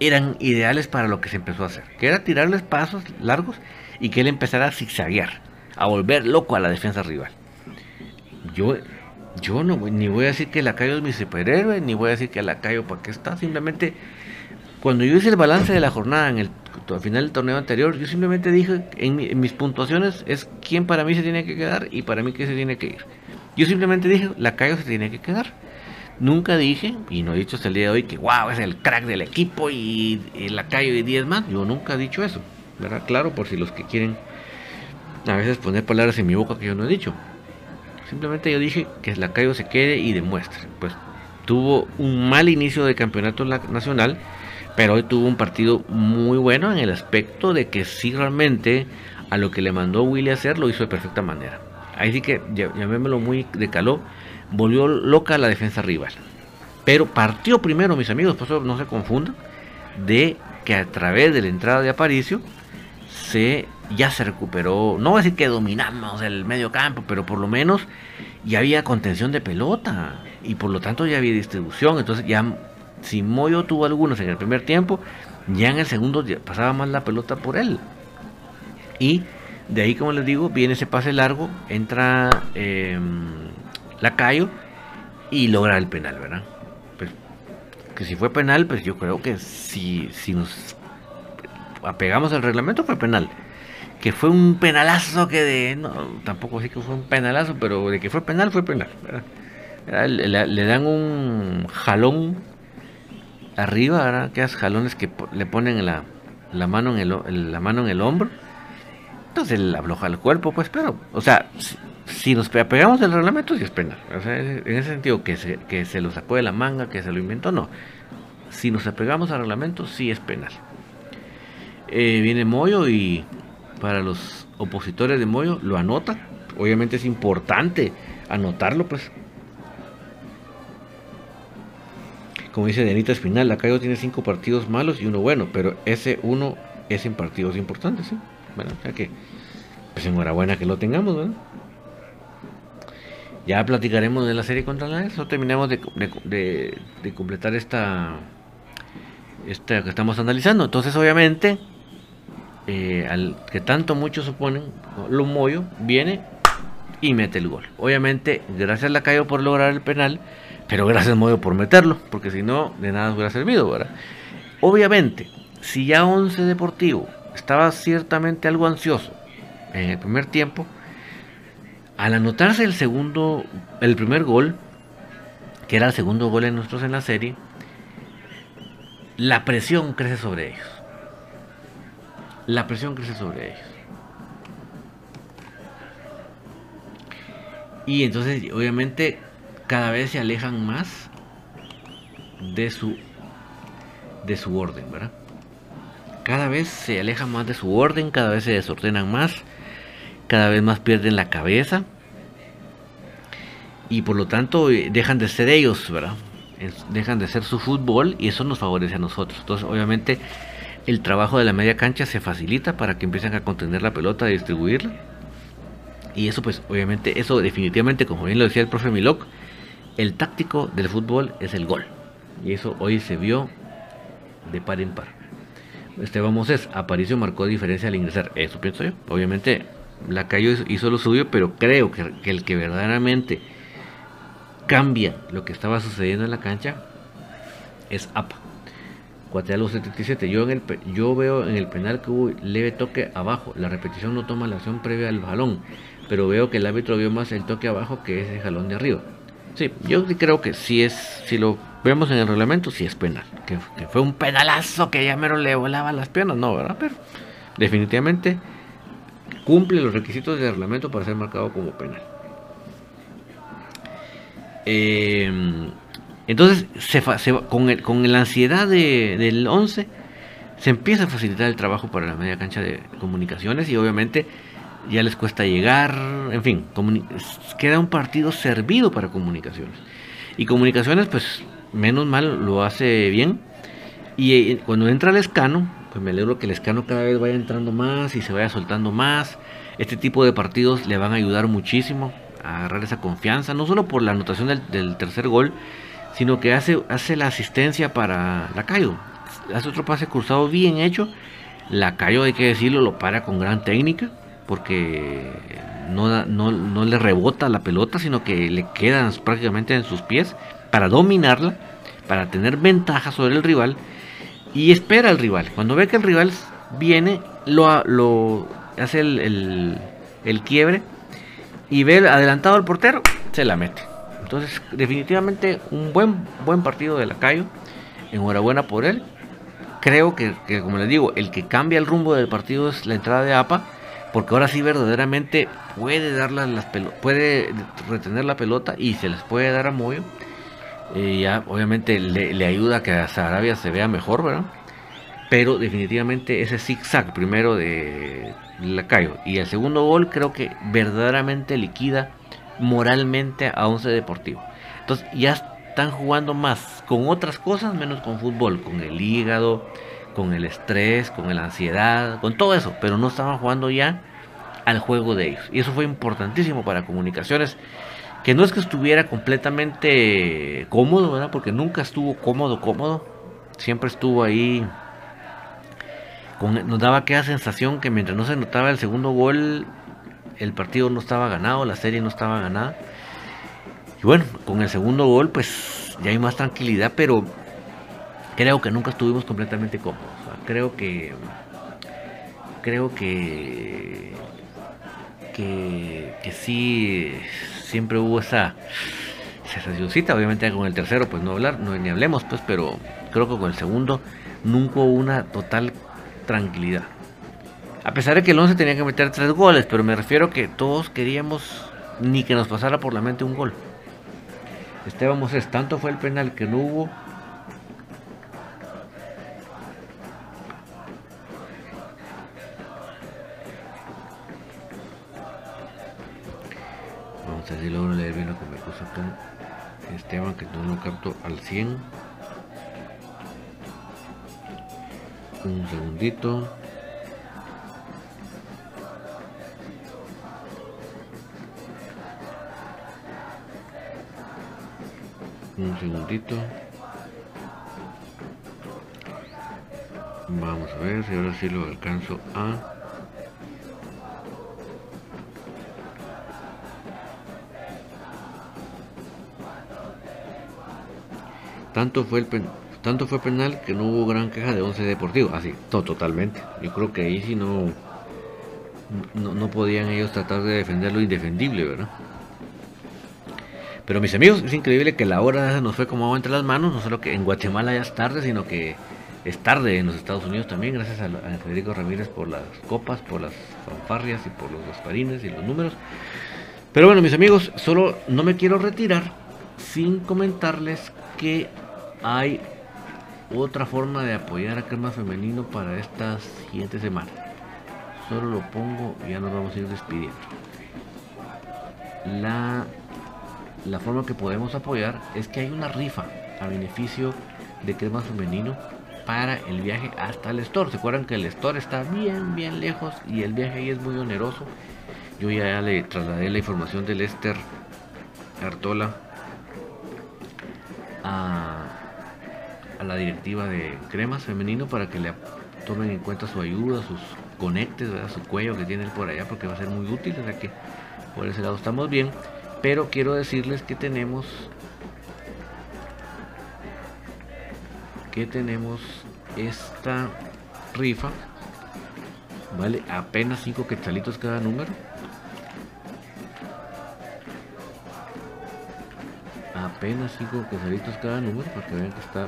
eran ideales para lo que se empezó a hacer, que era tirarles pasos largos y que él empezara a zigzaguear, a volver loco a la defensa rival. Yo, yo no ni voy a decir que Lacayo es mi superhéroe, ni voy a decir que Lacayo para qué está, simplemente cuando yo hice el balance de la jornada en el al final del torneo anterior, yo simplemente dije en, mis puntuaciones es quién para mí se tiene que quedar y para mí qué se tiene que ir. Yo simplemente dije, Lacayo se tiene que quedar. Nunca dije, y no he dicho hasta el día de hoy, que wow, es el crack del equipo y, la Lacayo y 10 más. Yo nunca he dicho eso, ¿verdad? Claro, por si los que quieren a veces poner palabras en mi boca que yo no he dicho. Simplemente yo dije que Lacayo se quede y demuestre. Pues tuvo un mal inicio de campeonato nacional, pero hoy tuvo un partido muy bueno en el aspecto de que sí realmente a lo que le mandó Willy a hacer lo hizo de perfecta manera. Ahí sí que llamémoslo muy de calor volvió loca la defensa rival. Pero partió primero, mis amigos, por eso no se confundan, de que a través de la entrada de Aparicio se ya se recuperó, no voy a decir que dominamos el medio campo, pero por lo menos ya había contención de pelota y por lo tanto ya había distribución. Entonces ya si Moyo tuvo algunos en el primer tiempo, ya en el segundo pasaba más la pelota por él. Y de ahí, como les digo, viene ese pase largo, entra eh, Lacayo y logra el penal, ¿verdad? Pues, que si fue penal, pues yo creo que si, si nos apegamos al reglamento fue penal. Que fue un penalazo que de... No, tampoco sé que fue un penalazo, pero de que fue penal, fue penal. Le, dan un jalón arriba, ¿verdad? Aquellos jalones que le ponen la, la, mano en el, la mano en el hombro. Entonces le afloja el cuerpo, pues, pero, o sea, si nos apegamos al reglamento, sí es penal. en ese sentido, que se, que se lo sacó de la manga, que se lo inventó, no. Si nos apegamos al reglamento, sí es penal. Eh, viene Moyo y para los opositores de Moyo lo anota. Obviamente es importante anotarlo, pues. Como dice Denita Espinal, la Cayo tiene cinco partidos malos y uno bueno, pero ese uno es en partidos importantes, ¿sí? Bueno, ya que, pues enhorabuena que lo tengamos, ¿verdad? Ya platicaremos de la serie contra la no terminamos de, de, completar esta, que estamos analizando. Entonces, obviamente, eh, al que tanto muchos suponen, lo Moyo viene y mete el gol. Obviamente, gracias a Lacayo por lograr el penal, pero gracias Moyo por meterlo, porque si no, de nada hubiera servido, ¿verdad? Obviamente, si ya Once Deportivo estaba ciertamente algo ansioso en el primer tiempo, al anotarse el segundo, el primer gol, que era el segundo gol de nosotros en la serie, la presión crece sobre ellos. La presión crece sobre ellos. Y entonces, obviamente, cada vez se alejan más de su de su orden, ¿verdad? Cada vez se alejan más de su orden, cada vez se desordenan más cada vez más pierden la cabeza y por lo tanto eh, dejan de ser ellos, ¿verdad? Dejan de ser su fútbol y eso nos favorece a nosotros. Entonces, obviamente, el trabajo de la media cancha se facilita para que empiecen a contener la pelota, a distribuirla. Y eso, pues, obviamente, eso definitivamente, como bien lo decía el profe Milok, el táctico del fútbol es el gol. Y eso hoy se vio de par en par. Esteban Moses, Aparicio marcó diferencia al ingresar. Eso pienso yo. Obviamente, la cayó hizo lo suyo, pero creo que, el que verdaderamente cambia lo que estaba sucediendo en la cancha es APA. Cuatealo 77. Yo, en el, yo veo en el penal que hubo leve toque abajo. La repetición no toma la acción previa al balón. Pero veo que el árbitro vio más el toque abajo que ese jalón de arriba. Sí, yo creo que si es, si lo vemos en el reglamento, si es penal. Que, que, fue un penalazo que ya mero le volaba las piernas, no, ¿verdad? Pero definitivamente cumple los requisitos del reglamento para ser marcado como penal. Em, entonces, con, la ansiedad del 11, se empieza a facilitar el trabajo para la media cancha de comunicaciones y obviamente ya les cuesta llegar, en fin, queda un partido servido para comunicaciones. Y comunicaciones, pues, menos mal lo hace bien. Y eh, cuando entra el escano, pues me alegro que el escano cada vez vaya entrando más y se vaya soltando más. Este tipo de partidos le van a ayudar muchísimo agarrar esa confianza, no solo por la anotación del, tercer gol, sino que hace, hace la asistencia para Lacayo. hace otro pase cruzado bien hecho. La Cayo, hay que decirlo, lo para con gran técnica, porque no, no, no le rebota la pelota, sino que le quedan prácticamente en sus pies para dominarla, para tener ventaja sobre el rival y espera al rival. Cuando ve que el rival viene, lo, lo hace el, el, quiebre y ve adelantado al portero, se la mete. Entonces, definitivamente un buen, buen partido de Lacayo. Enhorabuena por él. Creo que, como les digo, el que cambia el rumbo del partido es la entrada de APA, porque ahora sí verdaderamente puede darla las puede retener la pelota y se les puede dar a Moyo. Eh, ya obviamente le, ayuda a que a Sarabia se vea mejor, ¿verdad? Pero definitivamente ese zigzag primero de Lacayo y el segundo gol creo que verdaderamente liquida moralmente a Once Deportivo. Entonces ya están jugando más con otras cosas menos con fútbol, con el hígado, con el estrés, con la ansiedad, con todo eso, pero no estaban jugando ya al juego de ellos. Y eso fue importantísimo para comunicaciones, que no es que estuviera completamente cómodo, ¿verdad? Porque nunca estuvo cómodo, cómodo. Siempre estuvo ahí. Nos daba aquella sensación que mientras no se notaba el segundo gol, el partido no estaba ganado, la serie no estaba ganada. Y bueno, con el segundo gol, pues ya hay más tranquilidad, pero creo que nunca estuvimos completamente cómodos. creo que. Creo que. Que, sí, siempre hubo esa sensacióncita. Obviamente con el tercero, pues no hablar, no ni hablemos, pues, pero creo que con el segundo nunca hubo una total tranquilidad. A pesar de que el 11 tenía que meter tres goles, pero me refiero que todos queríamos ni que nos pasara por la mente un gol. Esteban Moses, tanto fue el penal que no hubo. Vamos a ver si logro leer bien lo que me puso acá. Esteban, que no lo capto al 100. Un segundito. un segundito vamos a ver si ahora sí lo alcanzo a tanto fue el tanto fue penal que no hubo gran queja de 11 deportivo así totalmente. Yo creo que ahí sí no, no no podían ellos tratar de defender lo indefendible verdad pero mis amigos, es increíble que la hora nos fue como agua entre las manos, no solo que en Guatemala ya es tarde, sino que es tarde en los Estados Unidos también, gracias a, Federico Ramírez por las copas, por las fanfarrias y por los gasparines y los números. Pero bueno, mis amigos, solo no me quiero retirar sin comentarles que hay otra forma de apoyar a Crema Femenino para esta siguiente semana. Solo lo pongo y ya nos vamos a ir despidiendo. La la forma que podemos apoyar es que hay una rifa a beneficio de crema femenino para el viaje hasta el store. ¿Se acuerdan que el store está bien, bien lejos y el viaje ahí es muy oneroso? Yo ya le trasladé la información del Esther Artola a, la directiva de cremas femenino para que le tomen en cuenta su ayuda, sus conectes, su cuello que tiene por allá, porque va a ser muy útil. Que por ese lado estamos bien. Pero quiero decirles que tenemos que tenemos esta rifa vale apenas 5 quetzalitos cada número apenas 5 quetzalitos cada número para que vean que está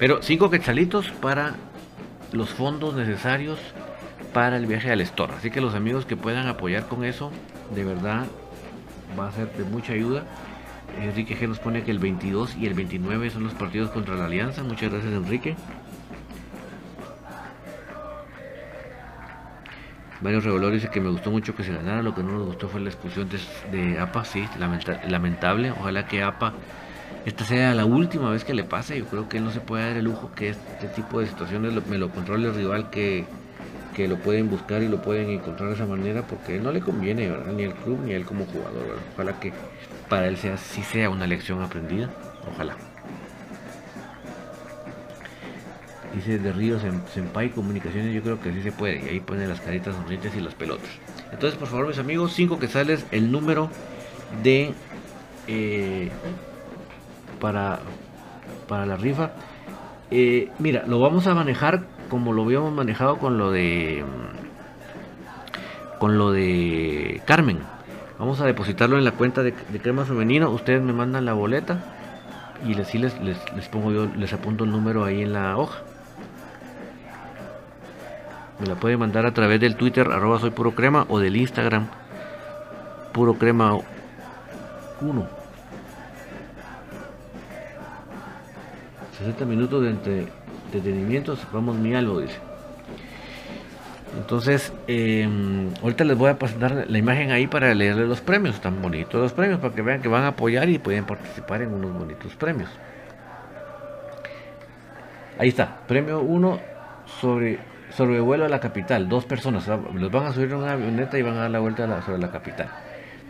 Pero cinco quetzalitos para los fondos necesarios para el viaje al store. Así que los amigos que puedan apoyar con eso, de verdad va a ser de mucha ayuda. Enrique G nos pone que el 22 y el 29 son los partidos contra la Alianza. Muchas gracias Enrique. Mario Revolor dice que me gustó mucho que se ganara, lo que no nos gustó fue la expulsión de, de APA, sí, lamenta lamentable. Ojalá que APA esta sea la última vez que le pase. Yo creo que él no se puede dar el lujo que este tipo de situaciones me lo controle el rival que, que lo pueden buscar y lo pueden encontrar de esa manera porque no le conviene, Ni al club ni a él como jugador, Ojalá que para él sea, sí sea una lección aprendida. Ojalá. Dice de Ríos Senpai Comunicaciones, yo creo que sí se puede. Y ahí pone las caritas sonrientes y las pelotas. Entonces, por favor, mis amigos, 5 que sales el número de eh, para, para la rifa. Eh, mira, lo vamos a manejar como lo habíamos manejado con lo de con lo de Carmen. Vamos a depositarlo en la cuenta de, crema femenino. Ustedes me mandan la boleta y les, les, les pongo yo, les apunto el número ahí en la hoja. Me la puede mandar a través del Twitter, arroba soy puro crema, o del Instagram, puro crema 1. 60 minutos de entretenimiento, vamos mi algo, dice. Entonces, em, ahorita les voy a pasar la imagen ahí para leerles los premios, están bonitos los premios, para que vean que van a apoyar y pueden participar en unos bonitos premios. Ahí está, premio 1 sobre sobrevuelo a la capital, dos personas, los van a subir en una avioneta y van a dar la vuelta sobre la capital.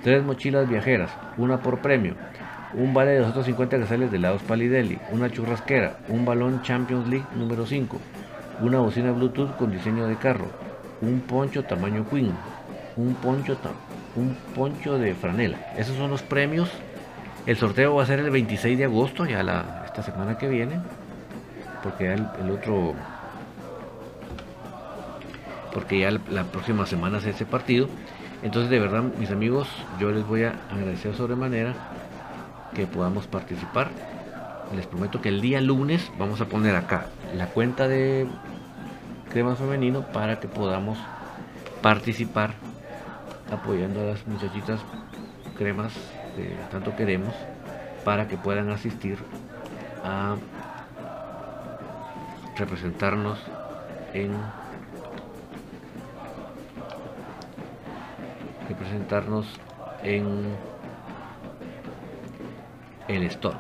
Tres mochilas viajeras, una por premio, un vale de 250 que sale de lados Palidelli, una churrasquera, un balón Champions League número 5, una bocina Bluetooth con diseño de carro, un poncho tamaño Queen, un poncho, un poncho de franela. Esos son los premios. El sorteo va a ser el 26 de agosto, ya la, esta semana que viene, porque ya el otro porque ya la próxima semana es ese partido. Entonces, de verdad, mis amigos, yo les voy a agradecer sobremanera que podamos participar. Les prometo que el día lunes vamos a poner acá la cuenta de Crema Femenino para que podamos participar apoyando a las muchachitas cremas que tanto queremos para que puedan asistir a representarnos en presentarnos en el store.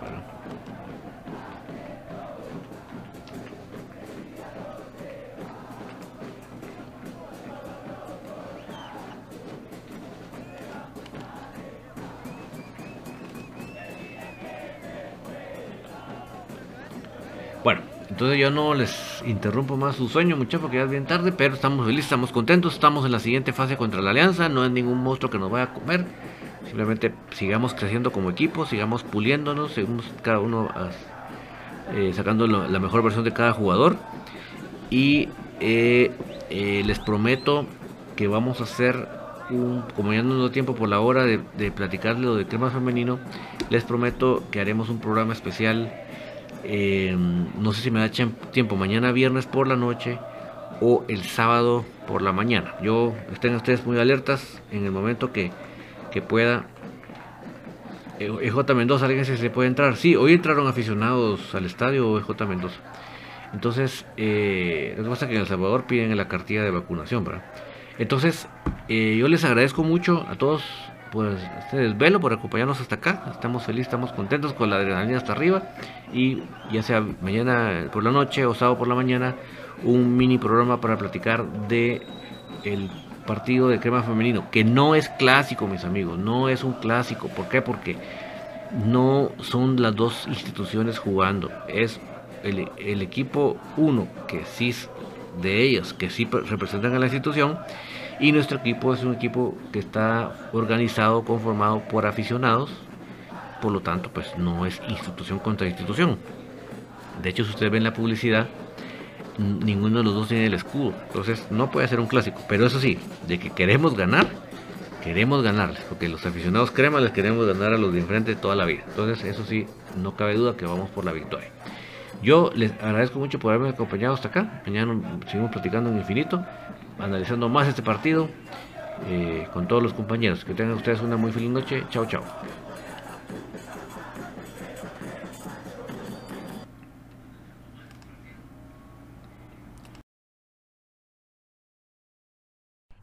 Bueno, entonces yo no les interrumpo más su sueño, muchachos, porque ya es bien tarde, pero estamos felices, estamos contentos, estamos en la siguiente fase contra la Alianza, no es ningún monstruo que nos vaya a comer, simplemente sigamos creciendo como equipo, sigamos puliéndonos, seguimos cada uno eh, sacando la mejor versión de cada jugador y eh, eh, les prometo que vamos a hacer un, como ya no nos tiempo por la hora de, de platicarles lo de crema femenino, les prometo que haremos un programa especial eh, no sé si me da tiempo mañana viernes por la noche o el sábado por la mañana. Yo estén ustedes muy alertas en el momento que, pueda. EJ eh, Mendoza, alguien se puede entrar. Sí, hoy entraron aficionados al estadio EJ Mendoza. Entonces, eh, lo que pasa que en El Salvador piden la cartilla de vacunación, ¿verdad? Entonces, eh, yo les agradezco mucho a todos pues este desvelo por acompañarnos hasta acá. Estamos felices, estamos contentos con la adrenalina hasta arriba. Y ya sea mañana por la noche o sábado por la mañana, un mini programa para platicar de el partido de crema femenino, que no es clásico, mis amigos, no es un clásico. ¿Por qué? Porque no son las dos instituciones jugando, es el, el equipo uno que sí de ellas que sí representan a la institución y nuestro equipo es un equipo que está organizado, conformado por aficionados, por lo tanto, pues no es institución contra institución. De hecho, si ustedes ven la publicidad, ninguno de los dos tiene el escudo. Entonces, no puede ser un clásico. Pero eso sí, de que queremos ganar, queremos ganarles. Porque los aficionados crema les queremos ganar a los de enfrente toda la vida. Entonces, eso sí, no cabe duda que vamos por la victoria. Yo les agradezco mucho por haberme acompañado hasta acá. Mañana seguimos platicando en infinito analizando más este partido eh, con todos los compañeros. Que tengan ustedes una muy feliz noche. Chao, chao.